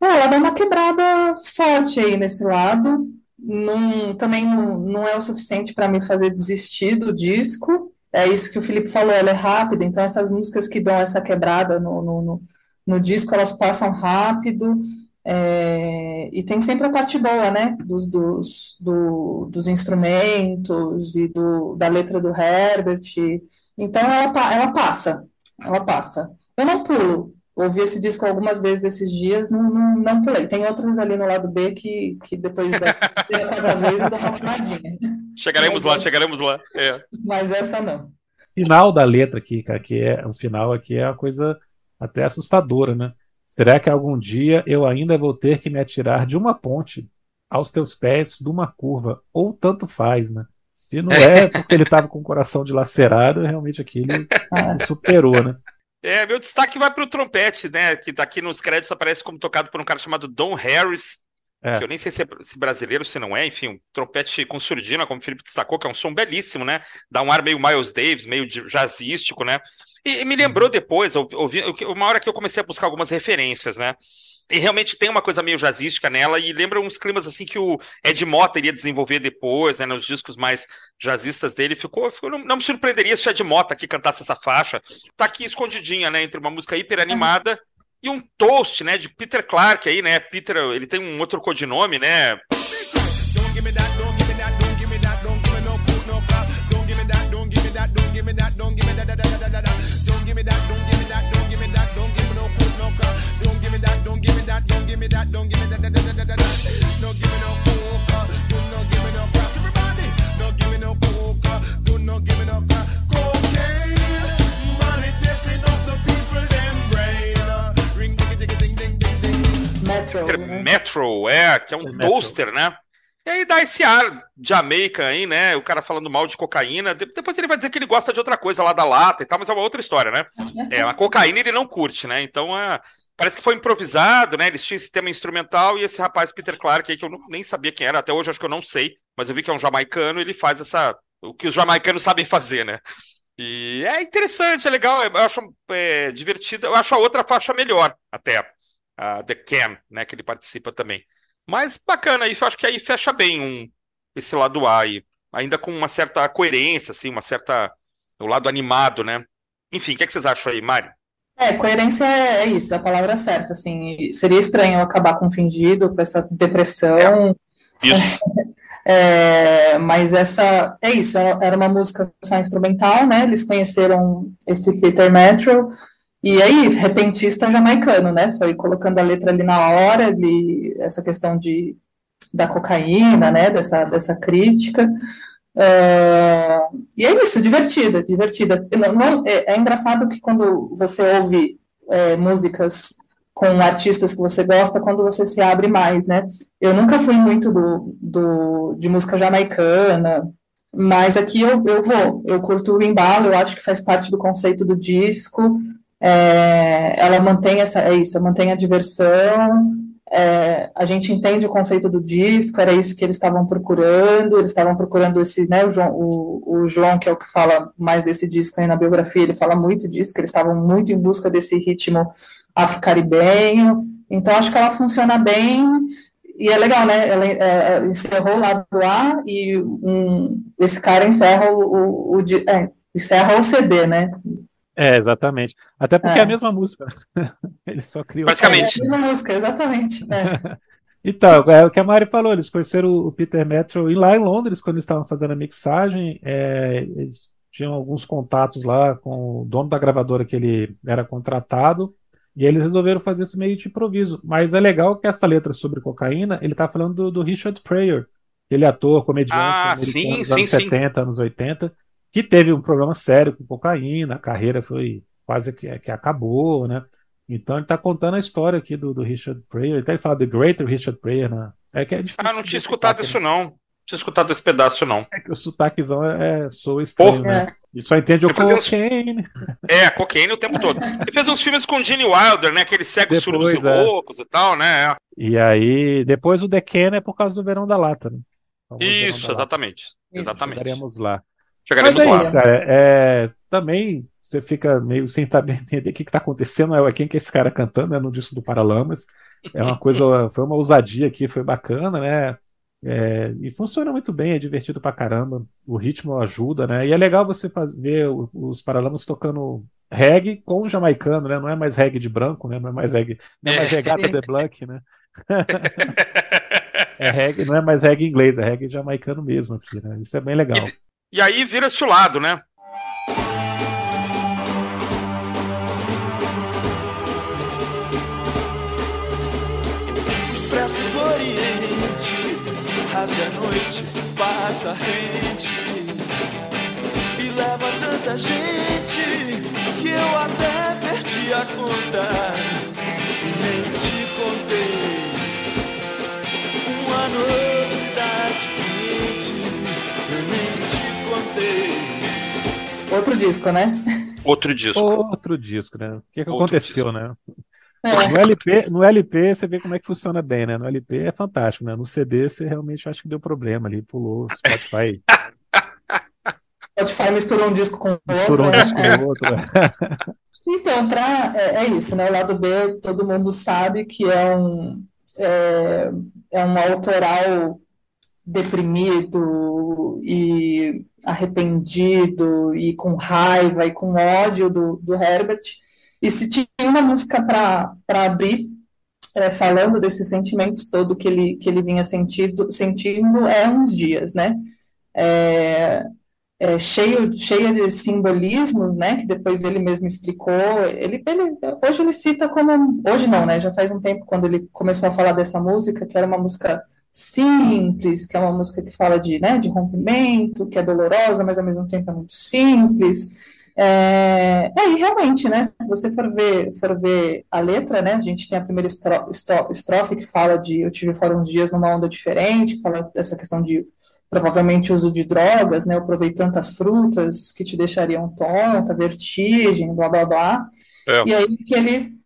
É, ela dá uma quebrada forte aí nesse lado. Não, também não, não é o suficiente para me fazer desistir do disco, é isso que o Felipe falou, ela é rápida, então essas músicas que dão essa quebrada no, no, no, no disco, elas passam rápido, é, e tem sempre a parte boa, né, dos, dos, do, dos instrumentos e do, da letra do Herbert, então ela, ela passa, ela passa. Eu não pulo, ouvi esse disco algumas vezes esses dias, não, não, não pulei. Tem outras ali no lado B que, que depois da terceira vez eu dou uma puladinha. Chegaremos lá, chegaremos lá. É. Mas essa não. Final da letra aqui, cara, que é o final aqui é uma coisa até assustadora, né? Será que algum dia eu ainda vou ter que me atirar de uma ponte aos teus pés de uma curva? Ou tanto faz, né? Se não é porque ele estava com o coração dilacerado, realmente aqui ele superou, né? É, meu destaque vai para o trompete, né? Que daqui nos créditos aparece como tocado por um cara chamado Don Harris, é. Que eu nem sei se é brasileiro, se não é, enfim, um trompete com surdina, como o Felipe destacou, que é um som belíssimo, né? Dá um ar meio Miles Davis, meio jazzístico, né? E, e me lembrou uhum. depois, ouvi, uma hora que eu comecei a buscar algumas referências, né? E realmente tem uma coisa meio jazzística nela e lembra uns climas assim que o Ed Mota iria desenvolver depois, né, nos discos mais jazzistas dele. Ficou, ficou não, não, me surpreenderia se o Ed Mota aqui cantasse essa faixa. Tá aqui escondidinha, né, entre uma música hiper animada e um toast, né, de Peter Clark aí, né? Peter, ele tem um outro codinome, né? Metro. Né? Metro, é, que é um é toaster, né? E aí dá esse ar Jamaica aí, né? O cara falando mal de cocaína. Depois ele vai dizer que ele gosta de outra coisa lá da lata e tal, mas é uma outra história, né? É, a cocaína ele não curte, né? Então é, parece que foi improvisado, né? Eles tinham esse tema instrumental e esse rapaz Peter Clark aí, que eu não, nem sabia quem era, até hoje acho que eu não sei, mas eu vi que é um jamaicano, ele faz essa. O que os jamaicanos sabem fazer, né? E é interessante, é legal, eu acho é, divertido. Eu acho a outra faixa melhor, até uh, The Cam, né, que ele participa também. Mas bacana, isso acho que aí fecha bem um, esse lado A aí, ainda com uma certa coerência, assim, uma certa o lado animado, né? Enfim, o que, é que vocês acham aí, Mário? É, coerência é, é isso, é a palavra certa, assim, seria estranho acabar com fingido, com essa depressão. É. Isso. é, mas essa, é isso, era uma música só instrumental, né, eles conheceram esse Peter Metro, e aí, repentista jamaicano, né? Foi colocando a letra ali na hora, ali, essa questão de, da cocaína, né? Dessa, dessa crítica. Uh, e é isso, divertida, divertida. Não, não, é, é, engraçado que quando você ouve é, músicas com artistas que você gosta, quando você se abre mais, né? Eu nunca fui muito do, do, de música jamaicana, mas aqui eu, eu vou, eu curto o embalo, eu acho que faz parte do conceito do disco, é, ela mantém essa, é isso, mantém a diversão, é, a gente entende o conceito do disco, era isso que eles estavam procurando, eles estavam procurando esse, né, o João, o, o João, que é o que fala mais desse disco aí na biografia, ele fala muito disso, que eles estavam muito em busca desse ritmo afro-caribenho, então acho que ela funciona bem, e é legal, né? Ela é, encerrou o lado A e um, esse cara encerra o, o, o é, encerra o CD, né? É, exatamente. Até porque é, é a mesma música. Ele só criou. Praticamente. É a mesma música, exatamente. É. então, é o que a Mari falou, eles conheceram o Peter Metro e lá em Londres, quando eles estavam fazendo a mixagem, é, eles tinham alguns contatos lá com o dono da gravadora que ele era contratado, e eles resolveram fazer isso meio de improviso. Mas é legal que essa letra sobre cocaína, ele tá falando do, do Richard Pryor, ele é ator, comediante, ah, sim, sim, anos sim. 70, anos 80, que teve um problema sério com cocaína, a carreira foi quase que, que acabou, né? Então ele está contando a história aqui do, do Richard Pryor. Ele até fala The Great Richard Pryor, né? É que é difícil. Ah, não tinha escutado isso, não. Não tinha escutado esse pedaço, não. É que o sotaquezão é, é soa estranho, Pô, né? E só entende o cocaine. Uns... É, cocaine o tempo todo. Ele fez uns filmes com Gene Wilder, né? Aqueles cegos surdos e é. loucos e tal, né? E aí, depois o The Can é por causa do Verão da Lata, né? Isso, exatamente. Exatamente. Chegaremos lá. Chegaremos Mas é lá. Isso, cara, é, também você fica meio sem saber entender o que está acontecendo, é quem que é esse cara cantando, né, no disco do Paralamas. É uma coisa, foi uma ousadia aqui, foi bacana, né? É, e funciona muito bem, é divertido pra caramba, o ritmo ajuda, né? E é legal você ver os Paralamas tocando reggae com o jamaicano, né? Não é mais reggae de branco, né? Não é mais reggae, não é mais regata de black, né? é reggae, não é mais reggae inglês, é reggae jamaicano mesmo aqui, né? Isso é bem legal. E, aí vira-se o lado, né? Expresso do Oriente, rasga a noite, passa rente. E leva tanta gente que eu até perdi a conta. E nem te contei. Uma novidade Outro disco, né? Outro disco. Outro disco, né? O que, que aconteceu, disco. né? É. No, LP, no LP você vê como é que funciona bem, né? No LP é fantástico, né? No CD você realmente acha que deu problema ali, pulou, Spotify. Spotify misturou um disco com o misturou outro. Um disco né? com outro. então, pra, é, é, isso, né? O lado B, todo mundo sabe que é um, é, é um autoral deprimido e arrependido e com raiva e com ódio do, do Herbert. E se tinha uma música para abrir, é, falando desses sentimentos todo que ele, que ele vinha sentido, sentindo, é uns dias, né? É, é, cheio, cheia de simbolismos, né? Que depois ele mesmo explicou. Ele, ele, hoje ele cita como. Hoje não, né? Já faz um tempo quando ele começou a falar dessa música, que era uma música simples, que é uma música que fala de, né, de rompimento, que é dolorosa, mas ao mesmo tempo é muito simples. É, é, e realmente, né, se você for ver, for ver a letra, né, a gente tem a primeira estrofe que fala de eu tive fora uns dias numa onda diferente, que fala dessa questão de provavelmente uso de drogas, né, eu provei tantas frutas que te deixariam tonta, vertigem, blá blá blá. É. E aí que ele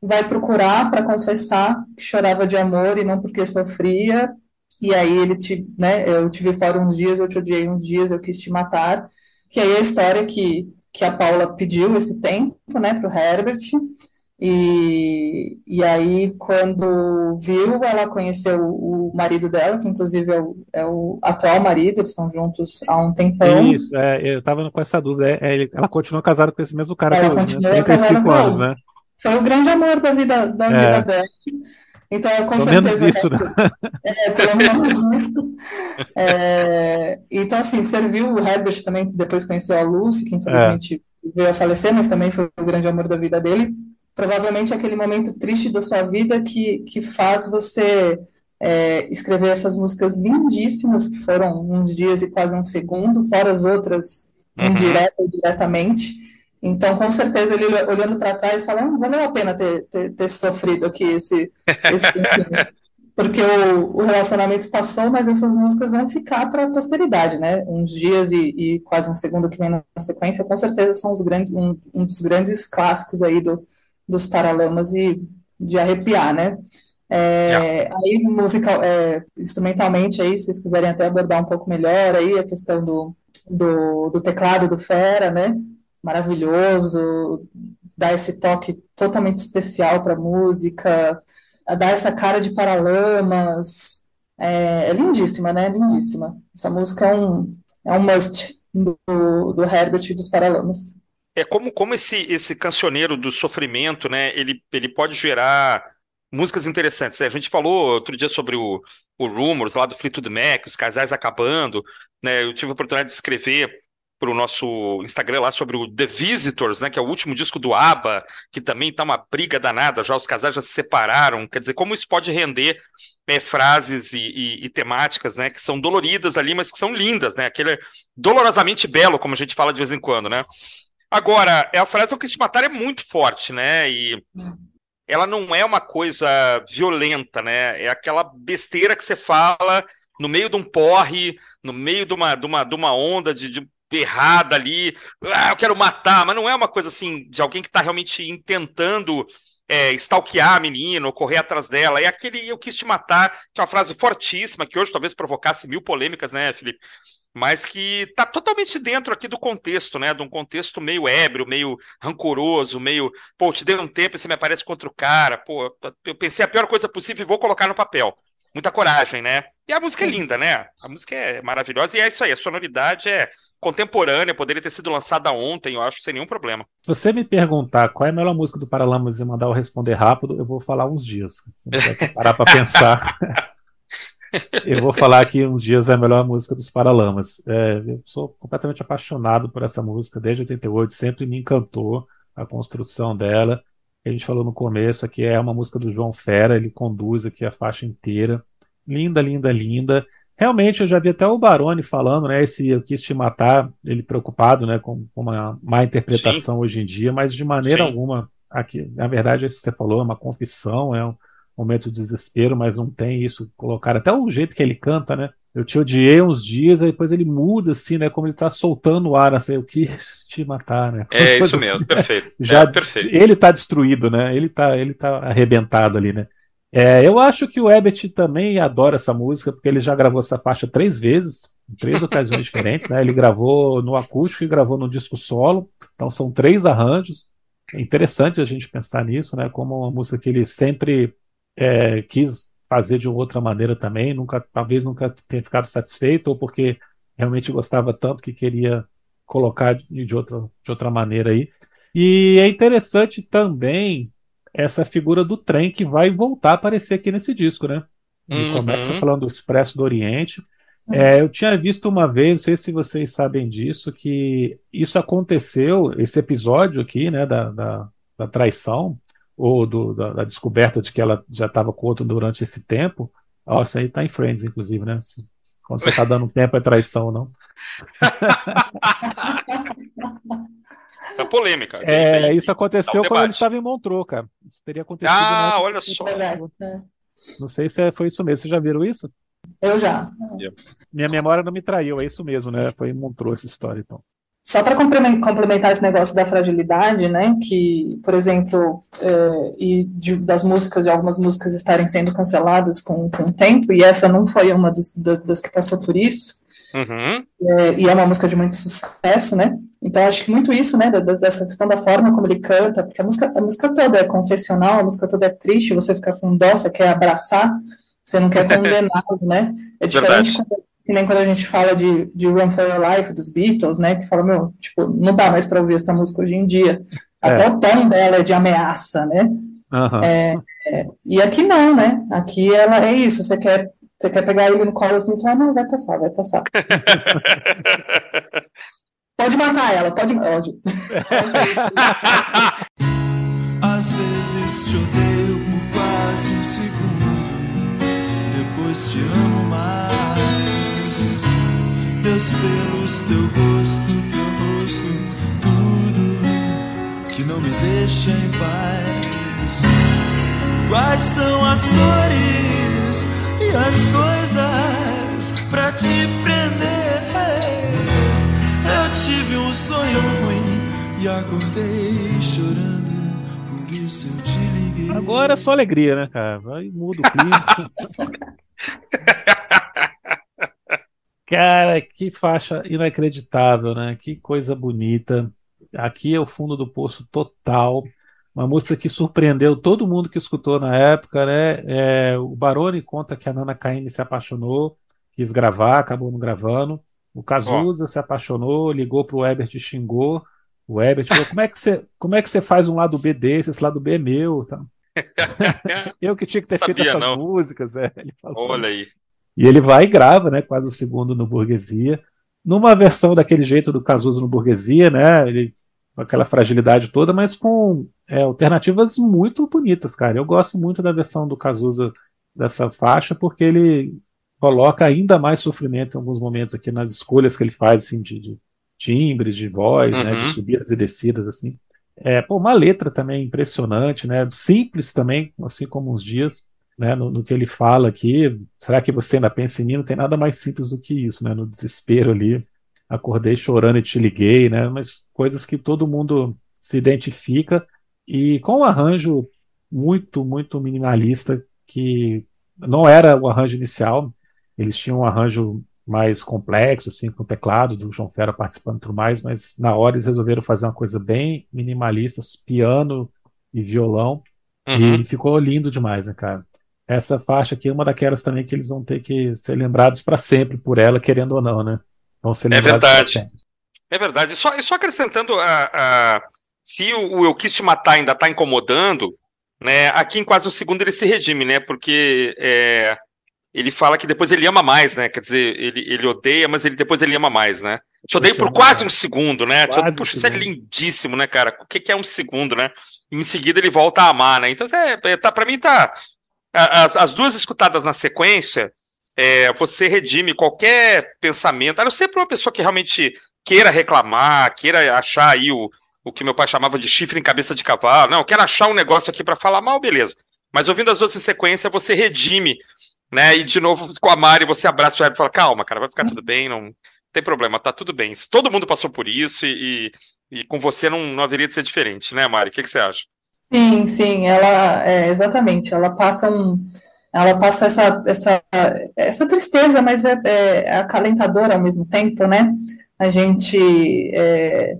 vai procurar para confessar que chorava de amor e não porque sofria. E aí ele te, né, eu tive fora uns dias, eu te odiei uns dias, eu quis te matar. Que aí é a história que, que a Paula pediu esse tempo, né, para o Herbert. E, e aí, quando viu, ela conheceu o marido dela, que inclusive é o, é o atual marido, eles estão juntos há um tempão. Isso, é, eu estava com essa dúvida. É, é, ela continua casada com esse mesmo cara ela até hoje, né? 35 anos, né? Foi o grande amor da vida, da é. vida dela. Então, com pelo certeza. Menos isso, né? É, pelo menos isso. É, então, assim, serviu o Herbert também, que depois conheceu a Lucy, que infelizmente é. veio a falecer, mas também foi o grande amor da vida dele. Provavelmente aquele momento triste da sua vida que, que faz você é, escrever essas músicas lindíssimas, que foram uns dias e quase um segundo, fora as outras, uhum. indireta e diretamente. Então, com certeza, ele olhando para trás, falando, ah, valeu a pena ter, ter, ter sofrido aqui esse, esse porque o, o, relacionamento passou, mas essas músicas vão ficar para a posteridade, né? Uns dias e, e, quase um segundo que vem na sequência, com certeza são os grandes, um, um dos grandes clássicos aí do, dos Paralamas e de arrepiar, né? É, yeah. Aí, musical, é, instrumentalmente, aí, se vocês quiserem até abordar um pouco melhor aí a questão do, do, do teclado do Fera, né? Maravilhoso, dá esse toque totalmente especial para a música. dá essa cara de paralamas. É, é lindíssima, né? Lindíssima. Essa música é um, é um must do, do Herbert e dos Paralamas. É como, como esse, esse cancioneiro do sofrimento, né? Ele, ele pode gerar músicas interessantes. A gente falou outro dia sobre o, o Rumors lá do Fleetwood Mac, os casais acabando, né? Eu tive a oportunidade de escrever para o nosso Instagram lá sobre o The Visitors, né, que é o último disco do ABBA, que também está uma briga danada, já os casais já se separaram, quer dizer, como isso pode render é, frases e, e, e, temáticas, né, que são doloridas ali, mas que são lindas, né, aquele dolorosamente belo, como a gente fala de vez em quando, né. Agora, é a frase o que te matar é muito forte, né, e ela não é uma coisa violenta, né, é aquela besteira que você fala no meio de um porre, no meio de uma, de uma, de uma onda de, de errada ali, ah, eu quero matar, mas não é uma coisa assim de alguém que está realmente tentando é, stalkear a menina ou correr atrás dela. É aquele eu quis te matar, que é uma frase fortíssima, que hoje talvez provocasse mil polêmicas, né, Felipe? Mas que está totalmente dentro aqui do contexto, né? De um contexto meio ébrio, meio rancoroso, meio, pô, te dei um tempo e você me aparece contra o cara, pô, eu pensei a pior coisa possível e vou colocar no papel. Muita coragem, né? E a música é linda, né? A música é maravilhosa e é isso aí, a sonoridade é contemporânea, poderia ter sido lançada ontem, eu acho, sem nenhum problema. Se você me perguntar qual é a melhor música do Paralamas e mandar eu responder rápido, eu vou falar uns dias. Você parar para pensar. eu vou falar que uns dias é a melhor música dos Paralamas. É, eu sou completamente apaixonado por essa música desde 88, sempre me encantou a construção dela. A gente falou no começo aqui é uma música do João Fera, ele conduz aqui a faixa inteira. Linda, linda, linda. Realmente, eu já vi até o Baroni falando, né? Esse Eu Quis Te Matar, ele preocupado né, com uma má interpretação Sim. hoje em dia, mas de maneira Sim. alguma, aqui, na verdade, isso que você falou, é uma confissão, é um momento de desespero, mas não tem isso. Colocar até o jeito que ele canta, né? Eu te odiei uns dias, aí depois ele muda, assim, né? Como ele tá soltando o ar, assim, eu quis te matar, né? É isso assim, mesmo, perfeito. Já, é, perfeito. Ele tá destruído, né? Ele tá, ele tá arrebentado ali, né? É, eu acho que o Ebert também adora essa música, porque ele já gravou essa faixa três vezes, em três ocasiões diferentes, né? Ele gravou no acústico e gravou no disco solo, então são três arranjos. É interessante a gente pensar nisso, né? Como uma música que ele sempre é, quis fazer de outra maneira também, nunca, talvez nunca tenha ficado satisfeito, ou porque realmente gostava tanto que queria colocar de, outra, de outra maneira aí. E é interessante também essa figura do trem que vai voltar a aparecer aqui nesse disco, né? Ele uhum. começa falando do Expresso do Oriente. Uhum. É, eu tinha visto uma vez, não sei se vocês sabem disso, que isso aconteceu, esse episódio aqui, né, da, da, da traição, ou do, da, da, descoberta de que ela já estava com outro durante esse tempo. Ó, isso aí tá em Friends, inclusive, né? Quando você tá dando tempo é traição, não? Essa é polêmica. É, isso aconteceu quando ele estava em Montreux, cara. Isso teria acontecido. Ah, olha só. Não sei se é, foi isso mesmo. Vocês já viram isso? Eu já. Minha memória não me traiu, é isso mesmo, né? Foi em Montreux essa história, então. Só para complementar esse negócio da fragilidade, né, que, por exemplo, é, e de, das músicas, de algumas músicas estarem sendo canceladas com, com o tempo, e essa não foi uma dos, das que passou por isso, Uhum. É, e é uma música de muito sucesso, né? Então acho que muito isso, né, dessa questão da forma como ele canta, porque a música, a música toda é confessional, a música toda é triste, você fica com dó, você quer abraçar, você não quer condená-lo, né? É diferente quando, que nem quando a gente fala de, de Run for Your Life dos Beatles, né? Que fala, meu, tipo, não dá mais para ouvir essa música hoje em dia. Até é. o tom dela é de ameaça, né? Uhum. É, é, e aqui não, né? Aqui ela é isso, você quer você quer pegar ele no colo assim e falar, não, vai passar, vai passar. pode matar ela, pode. pode. Às vezes te odeio por quase um segundo, depois te amo mais. Teus pelos, teu gosto, teu rosto, tudo que não me deixa em paz. Quais são as cores? e as coisas pra te prender. Sonho ruim e acordei chorando, por isso eu te liguei. Agora é só alegria, né, cara? Vai muda o clima. cara, que faixa inacreditável, né? Que coisa bonita. Aqui é o fundo do poço total uma música que surpreendeu todo mundo que escutou na época, né? É, o Baroni conta que a Nana Caymmi se apaixonou, quis gravar, acabou não gravando. O Cazuza se apaixonou, ligou pro Ebert e xingou. O Ebert falou: como é que você, como é que você faz um lado B desse? Esse lado B é meu. Tá? Eu que tinha que ter feito Sabia, essas não. músicas. É. Ele falou Olha isso. aí. E ele vai e grava, né? Quase o segundo no Burguesia. Numa versão daquele jeito do Cazuza no Burguesia, né? Ele, com aquela fragilidade toda, mas com é, alternativas muito bonitas, cara. Eu gosto muito da versão do Cazuza dessa faixa, porque ele coloca ainda mais sofrimento em alguns momentos aqui nas escolhas que ele faz, assim, de, de timbres, de voz, né? De Uhum. subidas e descidas, assim. É, pô, uma letra também impressionante, né? Simples também, assim como os dias, né? No, no que ele fala aqui. Será que você ainda pensa em mim? Não tem nada mais simples do que isso, né? No desespero ali, acordei chorando e te liguei, né? Mas coisas que todo mundo se identifica e com um arranjo muito, muito minimalista que não era o arranjo inicial. Eles tinham um arranjo mais complexo, assim, com o teclado do João Fera participando e tudo mais, mas na hora eles resolveram fazer uma coisa bem minimalista, piano e violão, Uhum. e ficou lindo demais, né, cara? Essa faixa aqui é uma daquelas também que eles vão ter que ser lembrados para sempre por ela, querendo ou não, né? Vão ser É lembrados pra verdade. É verdade. E só, e só acrescentando a, a- se o, o Eu Quis Te Matar ainda está incomodando, né? Aqui em quase o segundo ele se redime, né? Porque é, ele fala que depois ele ama mais, né? Quer dizer, ele, ele odeia, mas ele depois ele ama mais, né? Te odeio por amo quase um segundo, né? Quase um Puxa, isso é lindíssimo, né, cara? O que, que é um segundo, né? Em seguida ele volta a amar, né? Então, é, é, tá, para mim tá. As, as duas escutadas na sequência, é, você redime qualquer pensamento. Ser para uma pessoa que realmente queira reclamar, queira achar aí o, o que meu pai chamava de chifre em cabeça de cavalo. Não, quero achar um negócio aqui para falar mal, beleza. Mas ouvindo as duas em sequência, você redime, né? E de novo com a Mari, você abraça o Herbert e fala: calma, cara, vai ficar tudo bem, não tem problema, tá tudo bem. Todo mundo passou por isso e, e com você não, não haveria de ser diferente, né, Mari? O que, que você acha? Sim, sim, ela é exatamente, ela passa um, ela passa essa, essa, essa tristeza, mas é, é acalentadora ao mesmo tempo, né? A gente é,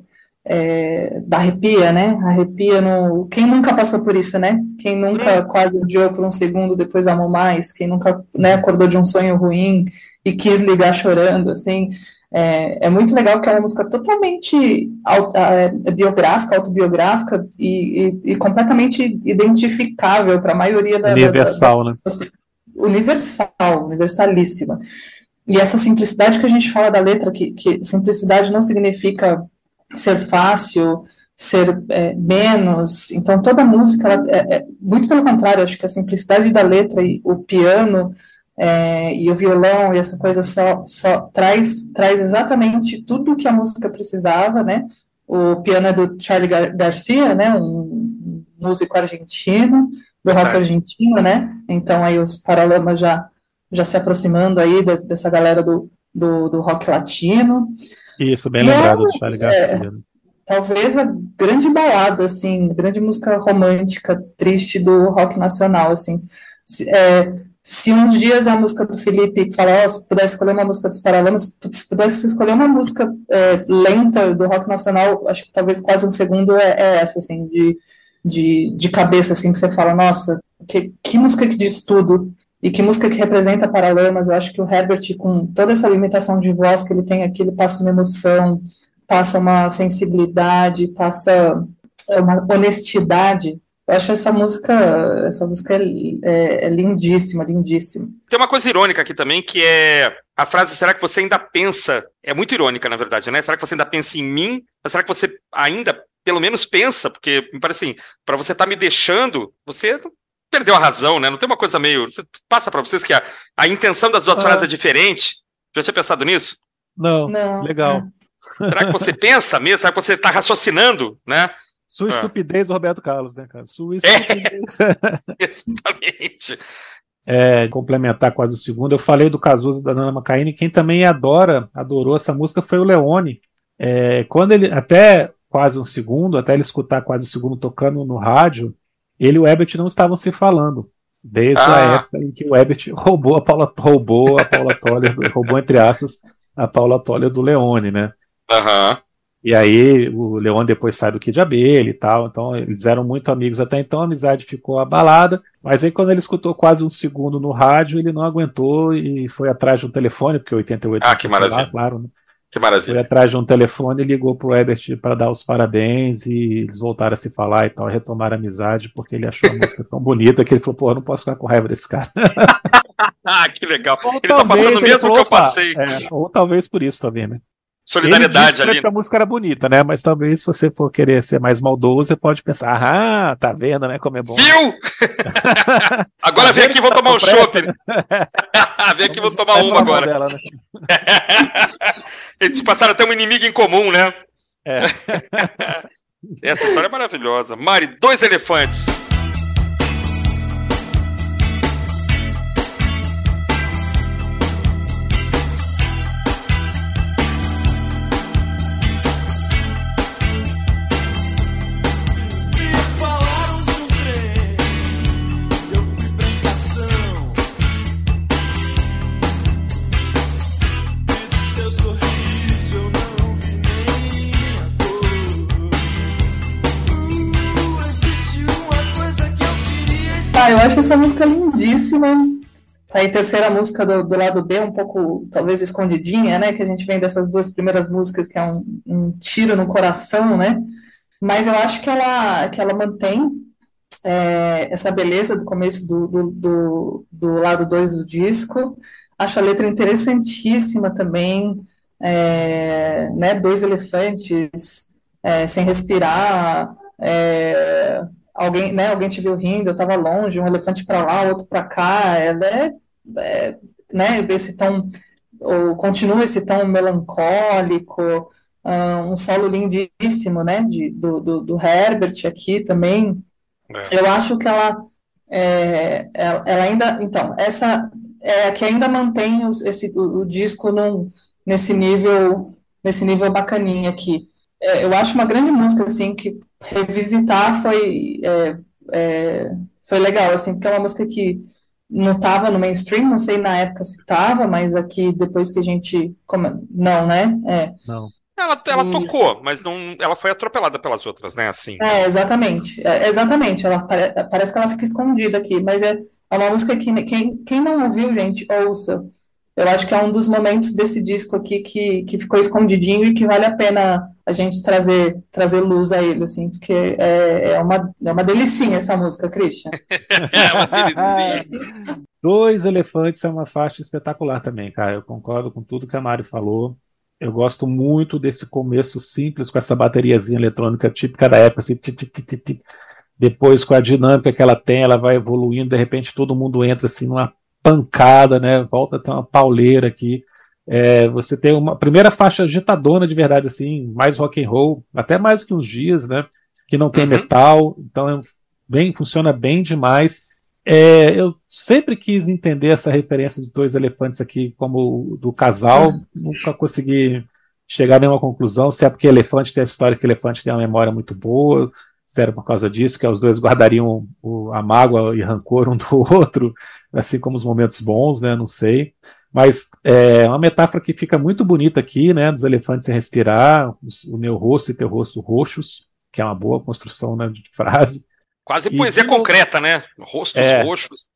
é, dá arrepia, né? Arrepia no. Quem nunca passou por isso, né? Quem nunca quase odiou por um segundo, depois amou mais, quem nunca, né, acordou de um sonho ruim e quis ligar chorando, assim. É, é muito legal que é uma música totalmente é, biográfica, autobiográfica e, e- e completamente identificável para a maioria da, da- Universal, das pessoas. Universal, universalíssima. E essa simplicidade que a gente fala da letra, que, que simplicidade não significa ser fácil, ser é, menos. Então, toda música, ela, é, é- muito pelo contrário, acho que a simplicidade da letra e o piano é, e o violão e essa coisa só, só traz, traz exatamente tudo que a música precisava, né? O piano é do Charlie Gar Garcia, né? Um, músico argentino, do rock argentino, né? Então aí os Paralamas já, já se aproximando aí des- dessa galera do, do, do rock latino. Isso, bem E é lembrado do Charlie Garcia. né? Talvez a grande balada, assim, grande música romântica, triste do rock nacional, assim. Se, é, se uns dias a música do Felipe falar, ó, se pudesse escolher uma música dos Paralamas, se pudesse escolher uma música é, lenta do rock nacional, acho que talvez quase um segundo é, é essa, assim, de, de, de cabeça, assim, que você fala, nossa, que, que música que diz tudo, e que música que representa Paralamas, eu acho que o Herbert, com toda essa limitação de voz que ele tem aqui, ele passa uma emoção, passa uma sensibilidade, passa é, uma honestidade. Eu acho essa música, essa música é, é- é lindíssima, lindíssima. Tem uma coisa irônica aqui também, que é a frase será que você ainda pensa? É muito irônica, na verdade, né? Será que você ainda pensa em mim? Mas será que você ainda, pelo menos, pensa? Porque me parece assim, para você estar me deixando, você perdeu a razão, né? Não tem uma coisa meio. você- Passa para vocês que a, a intenção das duas Ah. frases é diferente. Já tinha pensado nisso? Não, Não, legal. Será que você pensa mesmo? Será que você está raciocinando, né? Sua Ah. estupidez do Roberto Carlos, né, cara? Sua É. estupidez. Exatamente. É, complementar quase o segundo, eu falei do Cazuza da Nana Macaine, quem também adora, adorou essa música foi o Leone. É, quando ele, até quase um segundo, até ele escutar quase o segundo tocando no rádio, ele e o Ebert não estavam se falando. Desde Ah. a época em que o Ebert roubou a Paula, roubou a Paula Toller, roubou entre aspas, a Paula Toller do Leone, né? Aham. E aí o Leon depois sai do Kid Abelha e tal, então eles eram muito amigos até então, a amizade ficou abalada, mas aí quando ele escutou quase um segundo no rádio, ele não aguentou e foi atrás de um telefone, porque 88 Ah, que maravilha. claro, né? Que Foi maravilha. atrás de um telefone e ligou pro Ebert para dar os parabéns e eles voltaram a se falar e tal, retomaram a amizade, porque ele achou a música tão bonita que ele falou, pô, eu não posso ficar com raiva desse cara. Ah, que legal. Ou Ele tá passando o mesmo falou, que eu passei. é, ou talvez por isso também, né? Solidariedade ali. que a música era bonita, né? Mas talvez se você for querer ser mais maldoso, você pode pensar, ah, tá vendo, né? Como é bom. Viu? agora Tá vem aqui e que vou tá tomar um chopp. vem aqui e vou tomar uma agora. dela, né? Eles passaram até um inimigo em comum, né? É. Essa história é maravilhosa. Mari, dois elefantes. Ah, eu acho essa música lindíssima. Tá aí, terceira música do, do lado B, um pouco, talvez, escondidinha, né? Que a gente vem dessas duas primeiras músicas, que é um, um tiro no coração, né? Mas eu acho que ela, que ela mantém é, essa beleza do começo do, do, do, do lado 2 do disco. Acho a letra interessantíssima também. É, né? Dois elefantes é, sem respirar. É, alguém, né, alguém te viu rindo, eu estava longe, um elefante para lá, outro para cá, ela é, é, né, esse tom, ou continua esse tom melancólico, um solo lindíssimo, né, de, do, do, do Herbert aqui também, É. eu acho que ela, é, ela, ela ainda, então, essa é que ainda mantém os- esse, o, o disco num, nesse nível, nesse nível bacaninha aqui. É, eu acho uma grande música, assim, que revisitar foi, é, é, foi legal, assim, porque é uma música que não estava no mainstream, não sei na época se estava, mas aqui depois que a gente, come- não, né? É, Não. Ela, ela E- tocou, mas não, ela foi atropelada pelas outras, né? Assim. É, exatamente. É, exatamente. Ela pare- parece que ela fica escondida aqui, mas é, é uma música que quem, quem não ouviu, gente, ouça. Eu acho que é um dos momentos desse disco aqui que, que ficou escondidinho e que vale a pena a gente trazer, trazer luz a ele, assim, porque é, é uma, é uma delicinha essa música, Christian. É uma delicinha. Dois Elefantes é uma faixa espetacular também, cara. Eu concordo com tudo que a Mari falou. Eu gosto muito desse começo simples com essa bateriazinha eletrônica típica da época, assim, ti, ti, ti, ti, ti. depois com a dinâmica que ela tem, ela vai evoluindo, de repente todo mundo entra assim numa pancada, né? Volta a ter uma pauleira aqui. É, você tem uma primeira faixa agitadona de verdade, assim, mais rock and roll, até mais do que uns dias, né? Que não tem Uhum. metal, então é bem, funciona bem demais. É, eu sempre quis entender essa referência dos dois elefantes aqui como do casal, nunca consegui chegar a nenhuma conclusão, se é porque elefante tem a história que elefante tem uma memória muito boa, se era por causa disso, que os dois guardariam o- a mágoa e rancor um do outro, assim como os momentos bons, né? Não sei. Mas é uma metáfora que fica muito bonita aqui, né? Dos elefantes sem respirar, os- o meu rosto e teu rosto roxos, que é uma boa construção né, de frase. Quase E poesia concreta, né? Rostos É. roxos.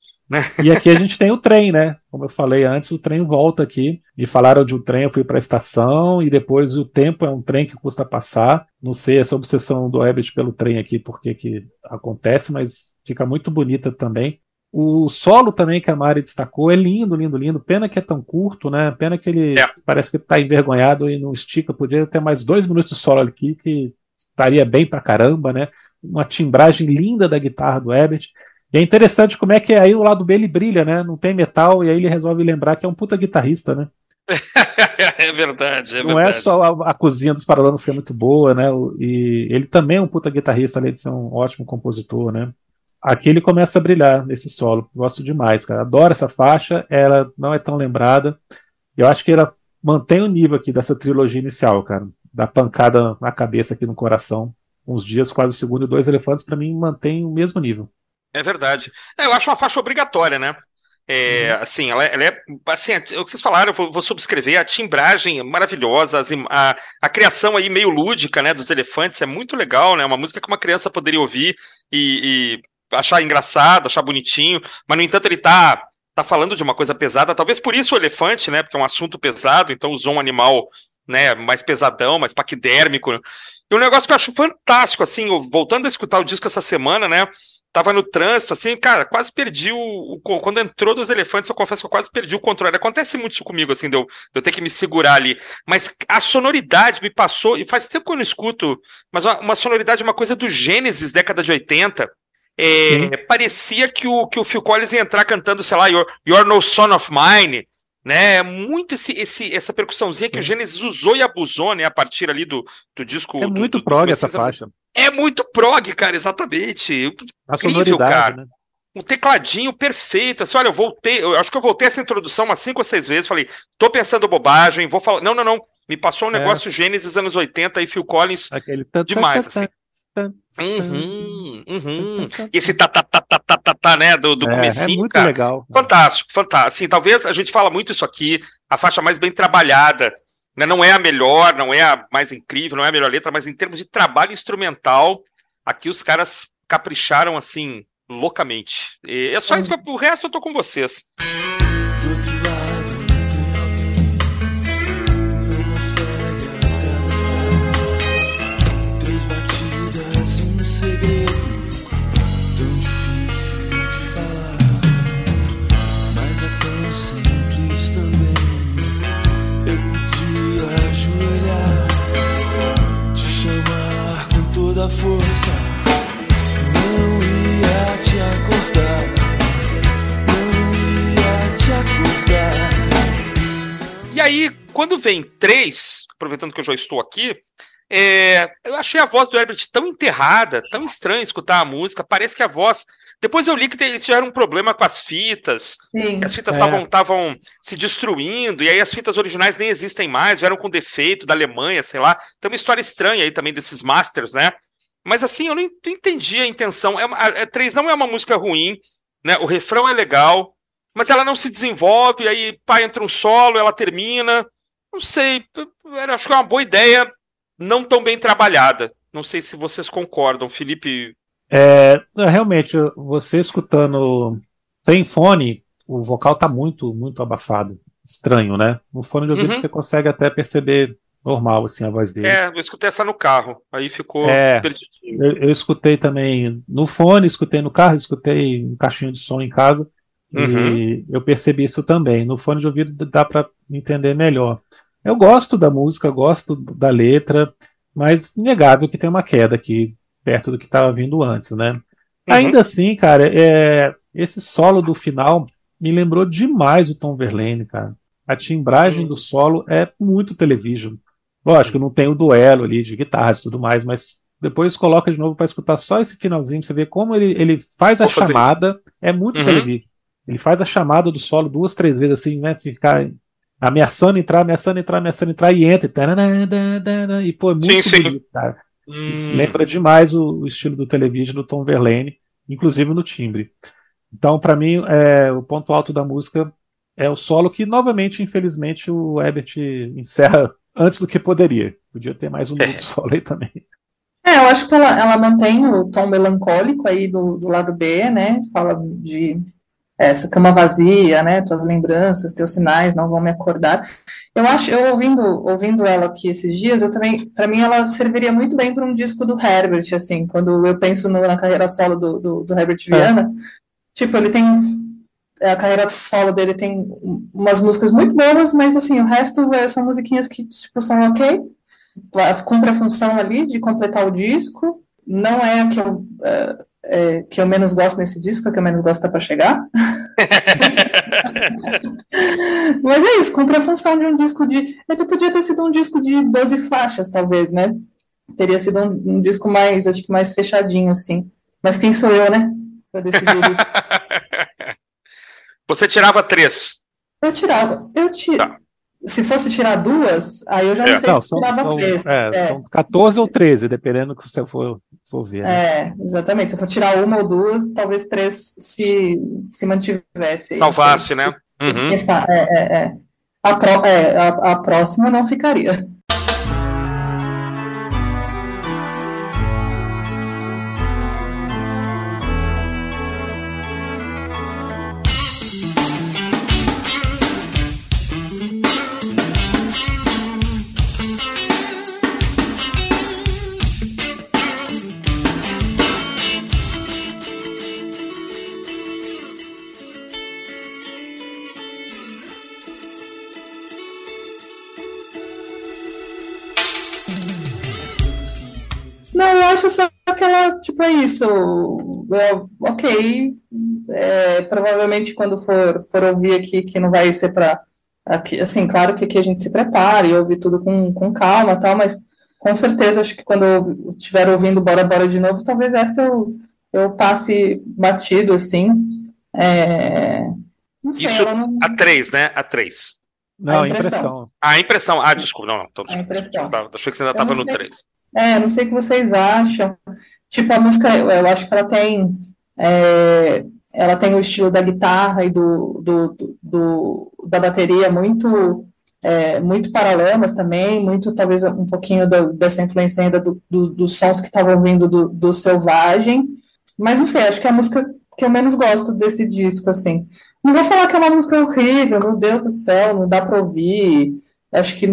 E aqui a gente tem o trem, né? Como eu falei antes, o trem volta aqui. Me falaram de um trem, eu fui para a estação e depois o tempo é um trem que custa passar. Não sei essa obsessão do Herbert pelo trem aqui, porque que acontece, mas fica muito bonita também. O solo também que a Mari destacou é lindo, lindo, lindo. Pena que é tão curto, né? Pena que ele É. parece que está envergonhado e não estica. Podia ter mais dois minutos de solo aqui que estaria bem pra caramba, né? Uma timbragem linda da guitarra do Herbert. E é interessante como é que aí o lado B ele brilha, né? Não tem metal, e aí ele resolve lembrar que é um puta guitarrista, né? é verdade, é Não verdade. é só a, a cozinha dos Paralamas que é muito boa, né? E ele também é um puta guitarrista, além de ser um ótimo compositor, né? Aqui ele começa a brilhar nesse solo. Gosto demais, cara. Adoro essa faixa, ela não é tão lembrada. Eu acho que ela mantém o nível aqui dessa trilogia inicial, cara. Da pancada na cabeça aqui no coração. Uns dias, quase o segundo, e dois elefantes, pra mim, mantém o mesmo nível. É verdade. É, eu acho uma faixa obrigatória, né? É, assim, ela, ela é. Assim, é o que vocês falaram, eu vou, vou subscrever. A timbragem é maravilhosa, as a, a criação aí meio lúdica, né, dos elefantes é muito legal, né? Uma música que uma criança poderia ouvir e, e achar engraçado, achar bonitinho, mas no entanto ele tá, tá falando de uma coisa pesada, talvez por isso o elefante, né? Porque é um assunto pesado, então usou um animal, né, mais pesadão, mais paquidérmico. E um negócio que eu acho fantástico, assim, voltando a escutar o disco essa semana, né? Tava no trânsito, assim, cara, quase perdi o, o- Quando entrou dos elefantes, eu confesso que eu quase perdi o controle. Acontece muito isso comigo, assim, de eu, de eu ter que me segurar ali. Mas a sonoridade me passou, e faz tempo que eu não escuto, mas uma, uma sonoridade, uma coisa do Gênesis, década de 80. É, parecia que o, que o Phil Collins ia entrar cantando, sei lá, You're, You're No Son of Mine, né? É Muito esse, esse, essa percussãozinha que o Gênesis usou e abusou, né? A partir ali do, do disco. É do- muito do- prog do essa faixa. é muito prog, cara, exatamente. A Incrível, cara. né? Um tecladinho perfeito. Assim, olha, eu voltei, eu acho que eu voltei essa introdução umas cinco ou seis vezes. Falei, tô pensando bobagem, vou falar. Não, não, não. Me passou um É. negócio Gênesis anos 80 e Phil Collins. Aquele Demais, assim. Tan, Uhum, uhum. Esse tá, tá, tá, tá, tá, tá, tá, né, do, do É, é comecinho, muito cara. legal. Fantástico, fantástico. Assim, talvez a gente fala muito isso aqui, a faixa mais bem trabalhada, né? Não é a melhor, não é a mais incrível, não é a melhor letra, mas em termos de trabalho instrumental, aqui os caras capricharam assim loucamente. E é só isso que eu- o resto eu tô com vocês. Do toda a força Não ia te acordar Não ia te acordar E aí, quando vem três, aproveitando que eu já estou aqui, é, eu achei a voz do Herbert tão enterrada, tão estranho escutar a música. Parece que a voz. Depois eu li que eles tiveram um problema com as fitas, Sim. que as fitas É. estavam estavam se destruindo, e aí as fitas originais nem existem mais, vieram com defeito da Alemanha, sei lá. Tem uma história estranha aí também desses masters, né? Mas assim, eu não ent- entendi a intenção. É uma, a Três não é uma música ruim, né? O refrão é legal, mas ela não se desenvolve, aí pá, entra um solo, ela termina. Não sei, acho que é uma boa ideia, não tão bem trabalhada. Não sei se vocês concordam, Felipe. É, realmente, você escutando sem fone, o vocal tá muito, muito abafado. Estranho, né? No fone de ouvido Uhum. você consegue até perceber normal, assim, a voz dele. É, eu escutei essa no carro, aí ficou É. Eu, eu escutei também no fone, escutei no carro, escutei um caixinho de som em casa. Uhum. E eu percebi isso também. No fone de ouvido dá para entender melhor. Eu gosto da música, gosto da letra, mas inegável que tem uma queda aqui perto do que estava vindo antes, né? Uhum. Ainda assim, cara, é, esse solo do final me lembrou demais o Tom Verlaine, cara. A timbragem Uhum. do solo é muito television. Lógico, não tem o duelo ali de guitarras e tudo mais, mas depois coloca de novo para escutar só esse finalzinho, pra você ver como ele, ele faz a Vou fazer chamada. É muito Uhum. Ele faz a chamada do solo duas, três vezes assim, né? Ficar ameaçando entrar, ameaçando entrar, ameaçando entrar e entra. E, taranana, e pô, é muito Sim, sim. bonito, cara. Hum, Lembra demais o, o estilo do television do Tom Verlaine, inclusive no timbre. Então, para mim, é, o ponto alto da música é o solo que, novamente, infelizmente, o Herbert encerra antes do que poderia. Podia ter mais um É. minuto solo aí também. É, eu acho que ela, ela mantém o tom melancólico aí do, do lado B, né? Fala de é, essa cama vazia, né? Tuas lembranças, teus sinais não vão me acordar. Eu acho, eu ouvindo, ouvindo ela aqui esses dias, eu também, para mim, ela serviria muito bem para um disco do Herbert, assim, quando eu penso no- na carreira solo do, do, do Herbert Viana, tipo, ele tem é, a carreira solo dele tem um- umas músicas muito boas, mas assim, o resto é, são musiquinhas que tipo, são ok, cumpre a função ali de completar o disco. Não é a que eu, é, é, que eu menos gosto nesse disco, a que eu menos gosto tá para chegar. Mas é isso, cumpre a função de um disco de. Ele podia ter sido um disco de 12 faixas, talvez, né? Teria sido um, um disco mais, acho que mais fechadinho, assim. Mas quem sou eu, né? Para decidir isso. Você tirava três. Eu tirava. Eu tiro. Tá. se fosse tirar duas, aí eu já não É. sei Não, se são, tirava são, três. é, É, são 14 ou 13, dependendo do que você for, for ver. né? é, exatamente. Se eu for tirar uma ou duas, talvez três se, se mantivesse. Salvasse, né? Uhum. Pensar, é, é, é. A, pró- é, a, a próxima não ficaria. aquela, tipo, é isso, é, ok, é, provavelmente quando for, for ouvir aqui, que não vai ser para, assim, claro que aqui a gente se prepara e ouve tudo com, com calma tal, mas com certeza acho que quando eu estiver ouvindo Bora Bora de novo, talvez essa eu, eu passe batido, assim, é, não sei, Isso não... a três, né, a três. Não, a impressão. A impressão. Ah, impressão. Ah, desculpa. Não, não. Tô, desculpa, a impressão. Desculpa, achei que você ainda estava no 3. É, não sei o que vocês acham. Tipo, a música, eu acho que ela tem, é, ela tem o estilo da guitarra e do, do, do- do- da bateria muito, é, muito paralamas também, muito, talvez, um pouquinho da- dessa influência ainda do, do- dos sons que estavam vindo do, do Selvagem. Mas não sei, acho que é a música que eu menos gosto desse disco, assim. Não vou falar que é uma música horrível, meu Deus do céu, não dá pra ouvir. Acho que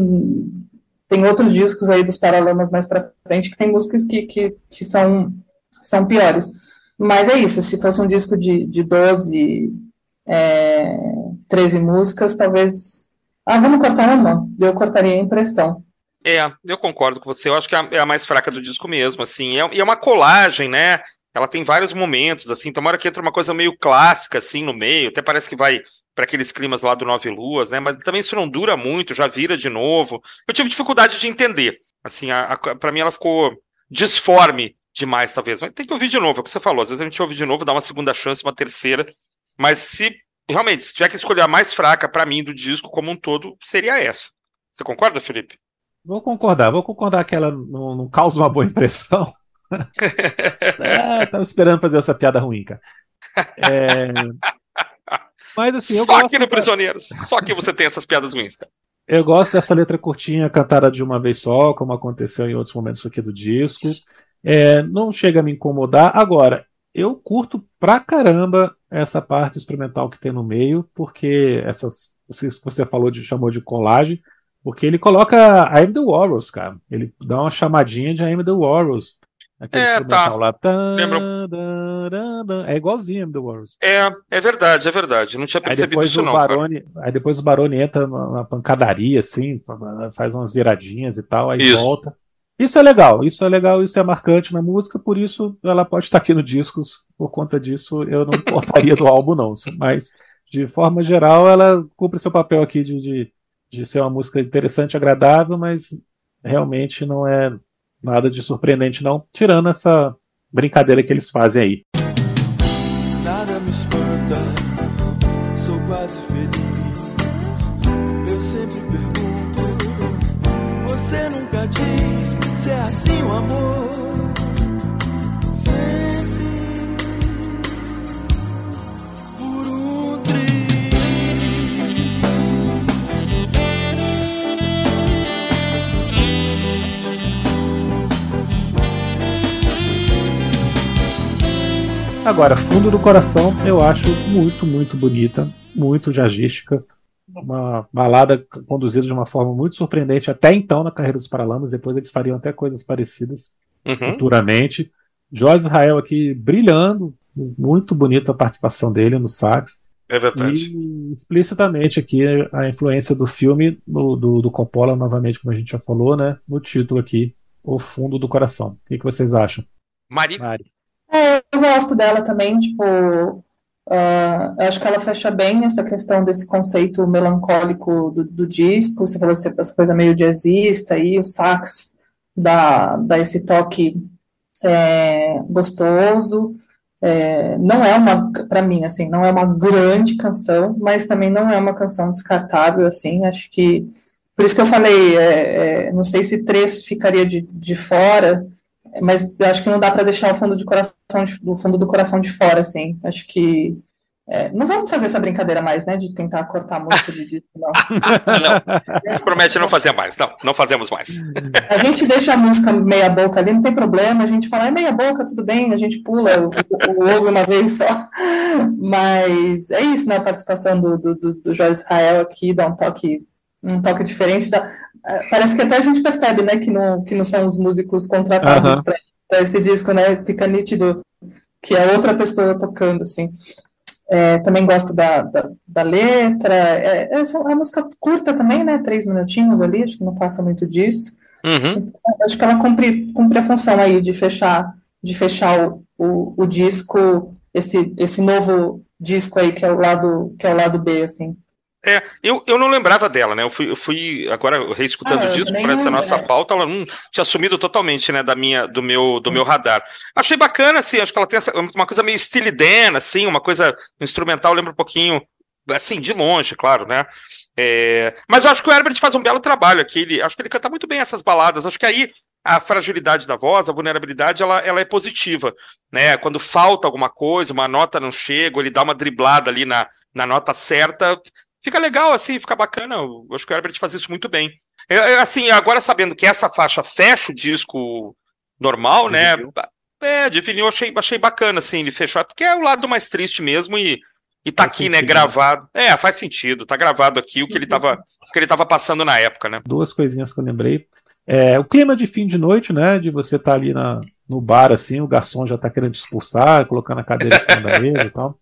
tem outros discos aí dos Paralamas mais pra frente que tem músicas que, que, que são, são piores. Mas é isso, se fosse um disco de, de 12, é, 13 músicas, talvez. Ah, vamos cortar uma? Eu cortaria a impressão. É, eu concordo com você. Eu acho que é a, é mais fraca do disco mesmo, assim. É, e é uma colagem, né? Ela tem vários momentos, assim. Hora que entra uma coisa meio clássica, assim, no meio. Até parece que vai para aqueles climas lá do Nove Luas, né? Mas também isso não dura muito, já vira de novo. Eu tive dificuldade de entender. Assim, para mim ela ficou disforme demais, talvez. Mas tem que ouvir de novo, é o que você falou. Às vezes a gente ouve de novo, dá uma segunda chance, uma terceira. Mas se realmente, se tiver que escolher a mais fraca para mim do disco como um todo, seria essa. Você concorda, Felipe? Vou concordar, vou concordar que ela não, não causa uma boa impressão. é, tava esperando fazer essa piada ruim, cara. É, Mas assim, eu Só gosto, aqui no Prisioneiros. Só que você tem essas piadas ruins, cara. eu gosto dessa letra curtinha cantada de uma vez só, como aconteceu em outros momentos aqui do disco. É, não chega a me incomodar. Agora, eu curto pra caramba essa parte instrumental que tem no meio, porque essas, isso que você falou de chamou de colagem, porque ele coloca I Am the Warriors, cara. Ele dá uma chamadinha de I Am the Warriors. Aquele É, tá. lá. Lembra-. É igualzinho the Warriors. É, é verdade, é verdade. Eu não tinha percebido isso, não. cara. Barone, aí depois o Barone entra na, pancadaria, assim, faz umas viradinhas e tal, aí Isso. volta. Isso é legal, isso é legal, isso é marcante na música, por isso ela pode estar aqui no discos, por conta disso eu não cortaria do álbum não, mas de forma geral ela cumpre seu papel aqui de, de, de ser uma música interessante, agradável, mas realmente não é nada de surpreendente não, tirando essa brincadeira que eles fazem aí. Nada me espanta, sou quase feliz. Eu sempre pergunto, você nunca diz se é assim o amor. Agora, Fundo do Coração, eu acho muito, muito bonita, muito jazzística. Uma balada conduzida de uma forma muito surpreendente até então na carreira dos Paralamas. Depois eles fariam até coisas parecidas Uhum. futuramente. Jorge Israel aqui brilhando, muito bonita a participação dele no sax. É verdade. E explicitamente aqui a influência do filme, no- do, do Coppola, novamente, como a gente já falou, né? No título aqui, O Fundo do Coração. O que, que vocês acham? Mari, Mari? É, eu gosto dela também, tipo, ah, eu acho que ela fecha bem essa questão desse conceito melancólico do, do disco, você falou essa essa coisa meio jazzista aí, o sax dá, dá esse toque é, gostoso, É, não é uma, para mim, assim, não é uma grande canção, mas também não é uma canção descartável, assim, acho que, por isso que eu falei, é, é, não sei se três ficaria de, de fora, mas eu acho que não dá para deixar o fundo, de coração de, o fundo do coração de fora, assim, acho que é, não vamos fazer essa brincadeira mais, né? De tentar cortar a música de disco, não. não. Promete não fazer mais. Não, não fazemos mais. A gente deixa a música meia boca ali, não tem problema. A gente fala, é meia boca, tudo bem, a gente pula o, o, ovo uma vez só. Mas é isso, né? A participação do, do, do Jorge Israel aqui dá um toque, um toque diferente. Da, é, parece que até a gente percebe, né? Que não, que não são os músicos contratados para esse disco, né? Fica nítido que é outra pessoa tocando, assim. É, também gosto da, da, da letra. É, essa é uma música curta também, né? Três minutinhos ali, acho que não passa muito disso. Uhum. Acho que ela cumpre, cumpre a função aí de fechar, de fechar o, o, o, disco, esse, esse novo disco aí que é o lado, que é o lado B, assim. É, eu, eu não lembrava dela, né? Eu fui, eu fui agora reescutando ah, o disco para essa nossa pauta, ela não tinha sumido totalmente, né, da minha, do meu, do meu radar. Achei bacana, assim, acho que ela tem essa, uma coisa meio Dan, assim, uma coisa instrumental, lembra um pouquinho, assim, de longe, claro, né? É, mas eu acho que o Herbert faz um belo trabalho aqui, ele, acho que ele canta muito bem essas baladas, acho que aí a fragilidade da voz, a vulnerabilidade, ela, ela é positiva, né? Quando falta alguma coisa, uma nota não chega, ele dá uma driblada ali na, na nota certa, fica legal, assim, fica bacana. Eu acho que o Herbert faz isso muito bem. Eu, assim, agora sabendo que essa faixa fecha o disco normal, né? É, definiu, achei, achei bacana, assim, ele fechou, porque é o lado mais triste mesmo e, e tá faz aqui, né, sentido. né, gravado. É, faz sentido, tá gravado aqui o que ele tava, o que ele tava passando na época, né? Duas coisinhas que eu lembrei. É, o clima de fim de noite, né? De você estar tá ali na, no bar, assim, o garçom já tá querendo te expulsar, colocando a cadeira em cima da mesa e tal.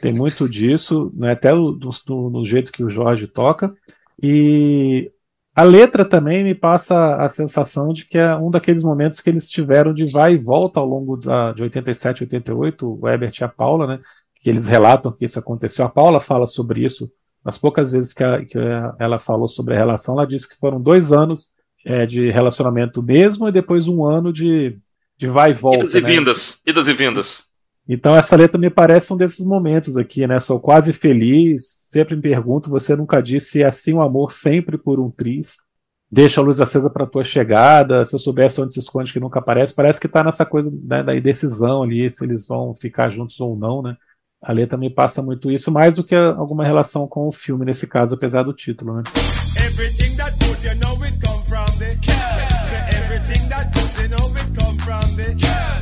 Tem muito disso, né, até no, no, no, jeito que o Jorge toca. E a letra também me passa a sensação de que é um daqueles momentos que eles tiveram de vai e volta ao longo da, de 87, 88, o Herbert e a Paula, né? Que eles relatam que isso aconteceu. A Paula fala sobre isso. As poucas vezes que, a, que ela falou sobre a relação, ela disse que foram dois anos é, de relacionamento mesmo e depois um ano de, de vai e volta. Idas e né? vindas, idas e vindas. Então essa letra me parece um desses momentos aqui, né? Sou quase feliz, sempre me pergunto, você nunca disse se é assim o um amor sempre por um triz. Deixa a luz acesa para tua chegada. Se eu soubesse onde se esconde que nunca aparece, parece que está nessa coisa né, da indecisão ali, se eles vão ficar juntos ou não, né? A letra me passa muito isso, mais do que alguma relação com o filme nesse caso, apesar do título, né? Everything that good, you know it come from the cat. So everything that good, you know it come from the cat.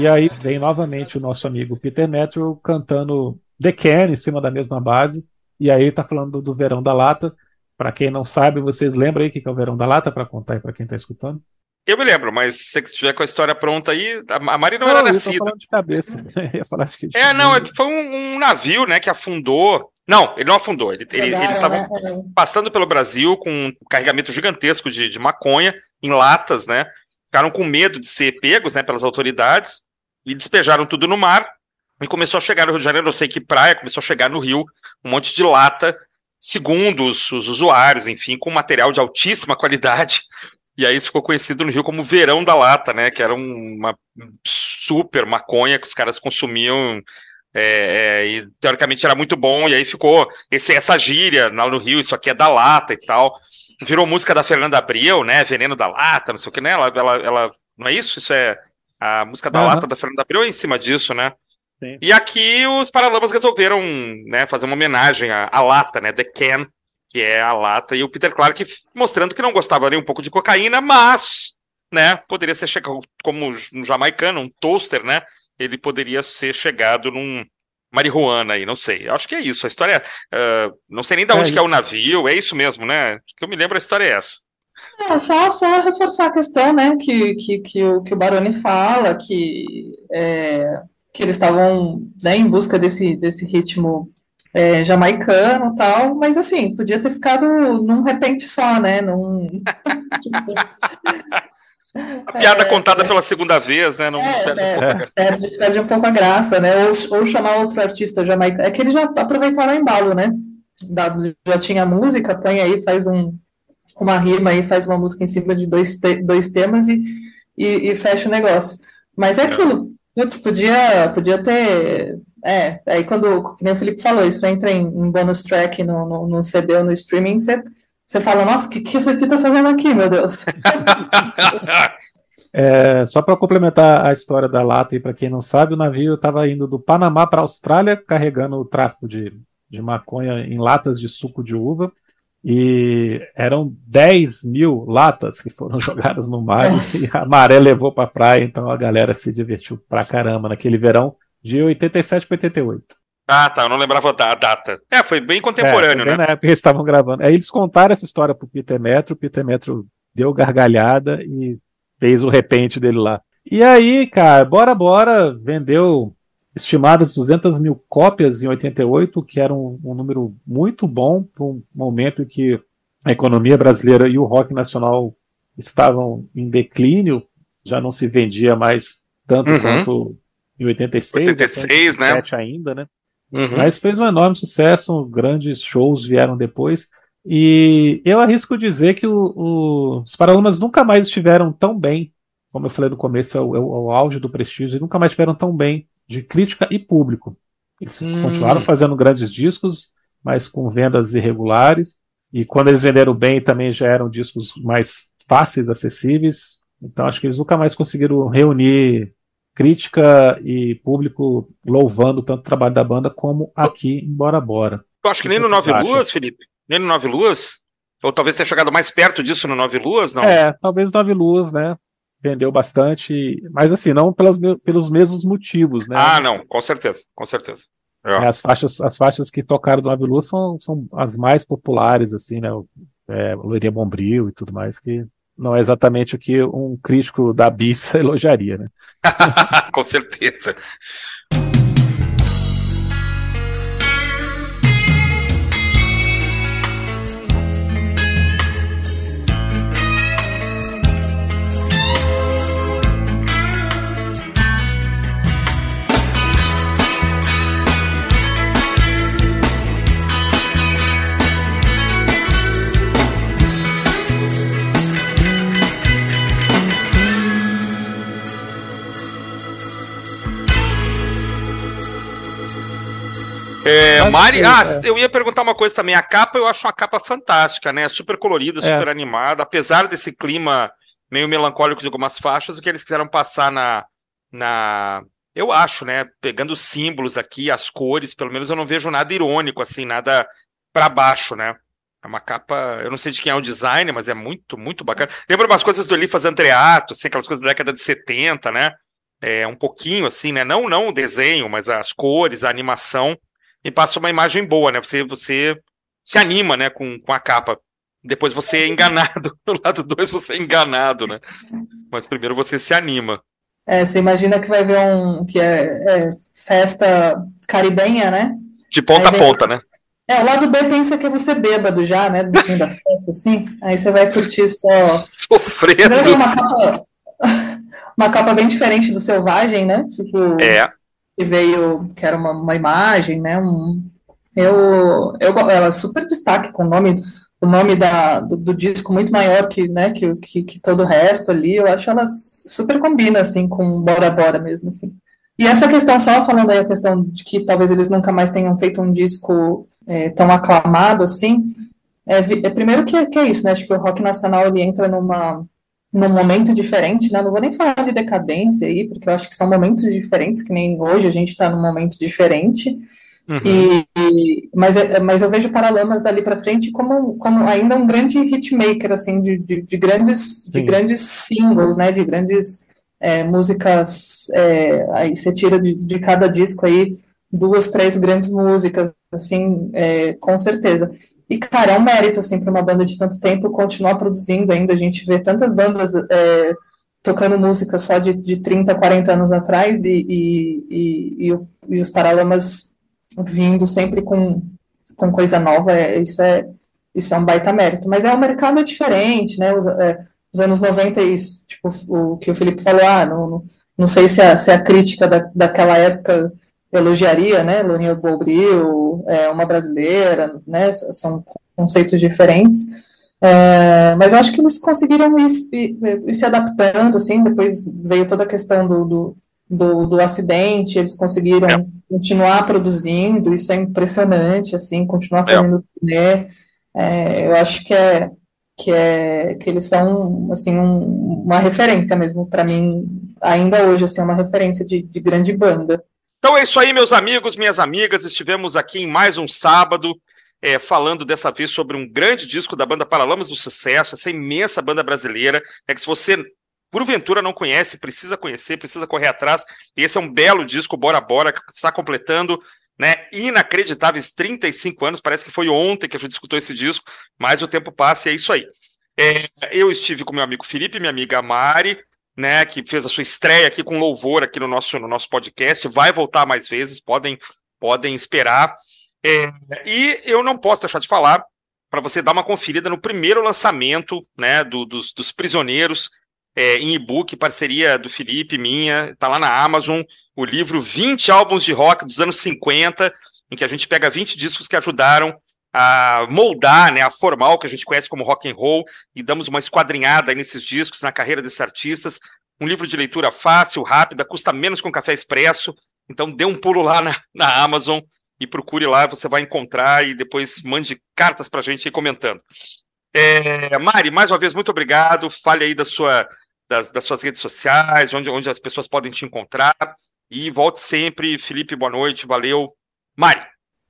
E aí vem novamente o nosso amigo Peter Metro cantando The Can em cima da mesma base. E aí tá falando do Verão da Lata. Para quem não sabe, vocês lembram aí o que é o Verão da Lata para contar aí para quem está escutando? Eu me lembro, mas se você estiver com a história pronta aí, a Maria não, não era nascida. de cabeça. ia falar, acho que é, não, é foi um, um, navio, né, que afundou. Não, ele não afundou. Ele, estavam né? passando pelo Brasil com um carregamento gigantesco de, de maconha em latas, né? Ficaram com medo de ser pegos, né, pelas autoridades e despejaram tudo no mar. E começou a chegar no Rio de Janeiro, não sei que praia, começou a chegar no Rio um monte de lata, segundo os, os usuários, enfim, com material de altíssima qualidade. E aí isso ficou conhecido no Rio como Verão da Lata, né? Que era uma super maconha que os caras consumiam é, é, e teoricamente era muito bom, e aí ficou esse, essa gíria lá no Rio, isso aqui é da lata e tal. Virou música da Fernanda Abreu, né? Veneno da Lata, não sei o que, né? Ela, ela, ela não é isso? Isso é a música da uhum. lata da Fernanda Abreu é em cima disso, né? Sim. E aqui os Paralamas resolveram né, fazer uma homenagem à, à lata, né? The Can, que é a lata, e o Peter Clark mostrando que não gostava nem um pouco de cocaína, mas, né, poderia ser chegado como um jamaicano, um toaster, né? Ele poderia ser chegado num marihuana aí, não sei. Acho que é isso. A história, uh, não sei nem de é onde é, que é o navio, é isso mesmo, né? Que eu me lembro a história é essa. É, só, só reforçar a questão, né, que, que, que, o, que o Baroni fala, que é, que eles estavam né, em busca desse, desse ritmo é, jamaicano tal, mas assim, podia ter ficado num repente só, né? Num... A piada é, contada é, pela segunda vez, né? Não é, perde, um pouco, é, perde um pouco a graça, né? Ou, ou chamar outro artista jamaicano. É que eles já aproveitaram o embalo, né? Da, já tinha música, põe aí, faz um, uma rima aí, faz uma música em cima de dois, te, dois temas e, e, e, fecha o negócio. Mas é aquilo, putz, podia, podia ter. É, aí quando, o Felipe falou, isso entra em, em bonus track no, no, no CD ou no streaming, você você fala, nossa, o que, que aqui está fazendo aqui, meu Deus? É, só para complementar a história da lata, e para quem não sabe, o navio estava indo do Panamá para a Austrália, carregando o tráfico de, de maconha em latas de suco de uva. E eram 10 mil latas que foram jogadas no mar e a maré levou para a praia, então a galera se divertiu pra caramba naquele verão de 87 para 88. Ah, tá. Eu não lembrava a data. É, foi bem contemporâneo, é, né? Na época eles estavam gravando. Aí eles contaram essa história pro Peter Metro, o Peter Metro deu gargalhada e fez o repente dele lá. E aí, cara, Bora Bora vendeu estimadas 200 mil cópias em 88, que era um, um número muito bom para um momento em que a economia brasileira e o rock nacional estavam em declínio, já não se vendia mais tanto uhum. quanto em 86, 86 né? ainda, né? Uhum. Mas fez um enorme sucesso, grandes shows vieram depois. E eu arrisco dizer que o, o, os Paralamas nunca mais estiveram tão bem, como eu falei no começo, é o, é o auge do prestígio, e nunca mais estiveram tão bem de crítica e público. Eles hum. continuaram fazendo grandes discos, mas com vendas irregulares. E quando eles venderam bem, também já eram discos mais fáceis, acessíveis. Então acho que eles nunca mais conseguiram reunir crítica e público louvando tanto o trabalho da banda como aqui em Bora Bora. Eu acho que nem no Nove Luas, Felipe, nem no Nove Luas, ou talvez tenha chegado mais perto disso no Nove Luas, não? É, talvez Nove Luas, né? Vendeu bastante, mas assim, não pelos, pelos mesmos motivos, né? Ah, não, com certeza, com certeza. É. É, as, faixas, as faixas que tocaram do Nove Luas são, são as mais populares, assim, né? É, Loiria Bombril e tudo mais, que não é exatamente o que um crítico da Bissa elogiaria, né? Com certeza. É, Mari, ah, é. eu ia perguntar uma coisa também. A capa eu acho uma capa fantástica, né? Super colorida, é. super é. animada. Apesar desse clima meio melancólico de algumas faixas, o que eles quiseram passar na, na. Eu acho, né? Pegando os símbolos aqui, as cores, pelo menos eu não vejo nada irônico, assim, nada para baixo, né? É uma capa, eu não sei de quem é o design, mas é muito, muito bacana. Lembra umas coisas do Elifas Andreato, assim, aquelas coisas da década de 70, né? É, um pouquinho assim, né? Não, não o desenho, mas as cores, a animação e passa uma imagem boa, né? Você, você se anima, né, com, com a capa. Depois você é enganado. No lado 2 você é enganado, né? Mas primeiro você se anima. É, você imagina que vai ver um que é, é festa caribenha, né? De ponta a ponta, né? É, o lado B pensa que é você bêbado já, né? Do fim da festa, assim. Aí você vai curtir só. Sofrendo. Uma capa, uma capa bem diferente do Selvagem, né? Tipo, é que veio, que era uma, uma imagem, né? Um, eu, eu, ela é super destaque com o nome, o nome da, do, do, disco muito maior que, né, que, que, que, todo o resto ali. Eu acho ela super combina, assim, com Bora Bora mesmo, assim. E essa questão, só falando aí a questão de que talvez eles nunca mais tenham feito um disco é, tão aclamado, assim, é, é primeiro que, que é isso, né? Acho que o rock nacional ele entra numa num momento diferente, né? Não vou nem falar de decadência aí, porque eu acho que são momentos diferentes, que nem hoje a gente está num momento diferente. Uhum. E, e, mas, mas eu vejo Paralamas dali para frente como, como ainda um grande hitmaker, assim, de, de, de grandes, de grandes singles, né? De grandes é, músicas. É, aí você tira de, de cada disco aí duas, três grandes músicas, assim, é, com certeza. E, cara, é um mérito, assim, para uma banda de tanto tempo continuar produzindo ainda. A gente vê tantas bandas é, tocando música só de, de 30, 40 anos atrás e, e, e, e, os Paralamas vindo sempre com, com coisa nova. É, isso, é, isso é um baita mérito. Mas é um mercado diferente, né? Os, é, nos anos 90, isso, tipo, o que o Felipe falou, ah, não, não sei se a, se a crítica da, daquela época elogiaria, né, Lourinha Bobril, é, uma brasileira, né, são conceitos diferentes, é, mas eu acho que eles conseguiram ir, ir, ir, se adaptando, assim, depois veio toda a questão do, do, do, do acidente, eles conseguiram é. continuar produzindo, isso é impressionante, assim, continuar é. fazendo né, é, eu acho que é, que é que eles são assim um, uma referência mesmo para mim ainda hoje assim uma referência de, de grande banda então é isso aí, meus amigos, minhas amigas. Estivemos aqui em mais um sábado, é, falando dessa vez sobre um grande disco da banda Paralamas do Sucesso, essa imensa banda brasileira. É que se você, porventura, não conhece, precisa conhecer, precisa correr atrás. Esse é um belo disco, Bora Bora, que está completando né, inacreditáveis 35 anos. Parece que foi ontem que a gente escutou esse disco, mas o tempo passa e é isso aí. É, eu estive com meu amigo Felipe, minha amiga Mari né, que fez a sua estreia aqui com louvor aqui no nosso, no nosso podcast, vai voltar mais vezes, podem, podem esperar. É, e eu não posso deixar de falar para você dar uma conferida no primeiro lançamento né, do, dos, dos Prisioneiros é, em e-book, parceria do Felipe, minha, está lá na Amazon, o livro 20 álbuns de rock dos anos 50, em que a gente pega 20 discos que ajudaram a moldar, né, a formar o que a gente conhece como rock and roll e damos uma esquadrinhada nesses discos, na carreira desses artistas. Um livro de leitura fácil, rápida, custa menos que um café expresso. Então dê um pulo lá na, na Amazon e procure lá, você vai encontrar e depois mande cartas para a gente aí comentando. É, Mari, mais uma vez, muito obrigado. Fale aí da sua, das, das suas redes sociais, onde, onde as pessoas podem te encontrar. E volte sempre. Felipe, boa noite, valeu. Mari.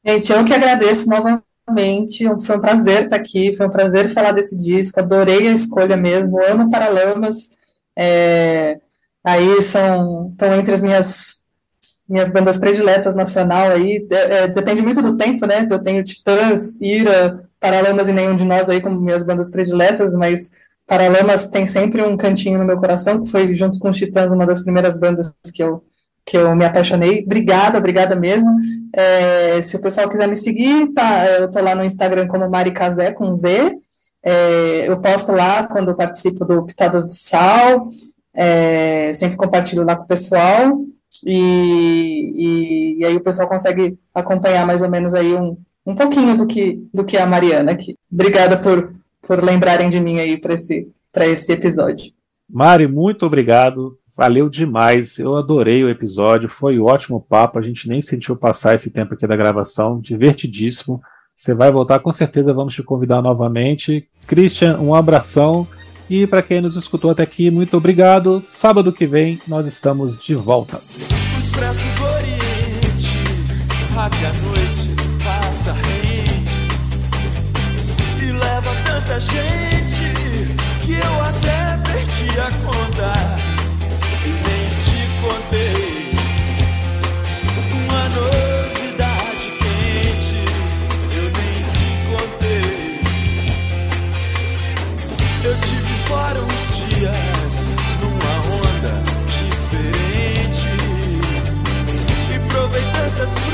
Gente, eu que agradeço novamente Realmente, foi um prazer estar aqui, foi um prazer falar desse disco, adorei a escolha mesmo, amo Paralamas, é, aí são, estão entre as minhas, minhas bandas prediletas nacional aí, é, é, depende muito do tempo, né, eu tenho Titãs, Ira, Paralamas e Nenhum de Nós aí como minhas bandas prediletas, mas Paralamas tem sempre um cantinho no meu coração, que foi junto com os Titãs uma das primeiras bandas que eu que eu me apaixonei. Obrigada, obrigada mesmo. É, se o pessoal quiser me seguir, tá, eu tô lá no Instagram como Mari Casé, com Z. É, eu posto lá quando eu participo do Pitadas do Sal, é, sempre compartilho lá com o pessoal, e, e, e, aí o pessoal consegue acompanhar mais ou menos aí um, um pouquinho do que, do que a Mariana aqui. Obrigada por, por lembrarem de mim aí para esse, esse episódio. Mari, muito obrigado. Valeu demais, eu adorei o episódio, foi um ótimo papo, a gente nem sentiu passar esse tempo aqui da gravação, divertidíssimo. Você vai voltar, com certeza vamos te convidar novamente. Christian, um abração e para quem nos escutou até aqui, muito obrigado. Sábado que vem nós estamos de volta. just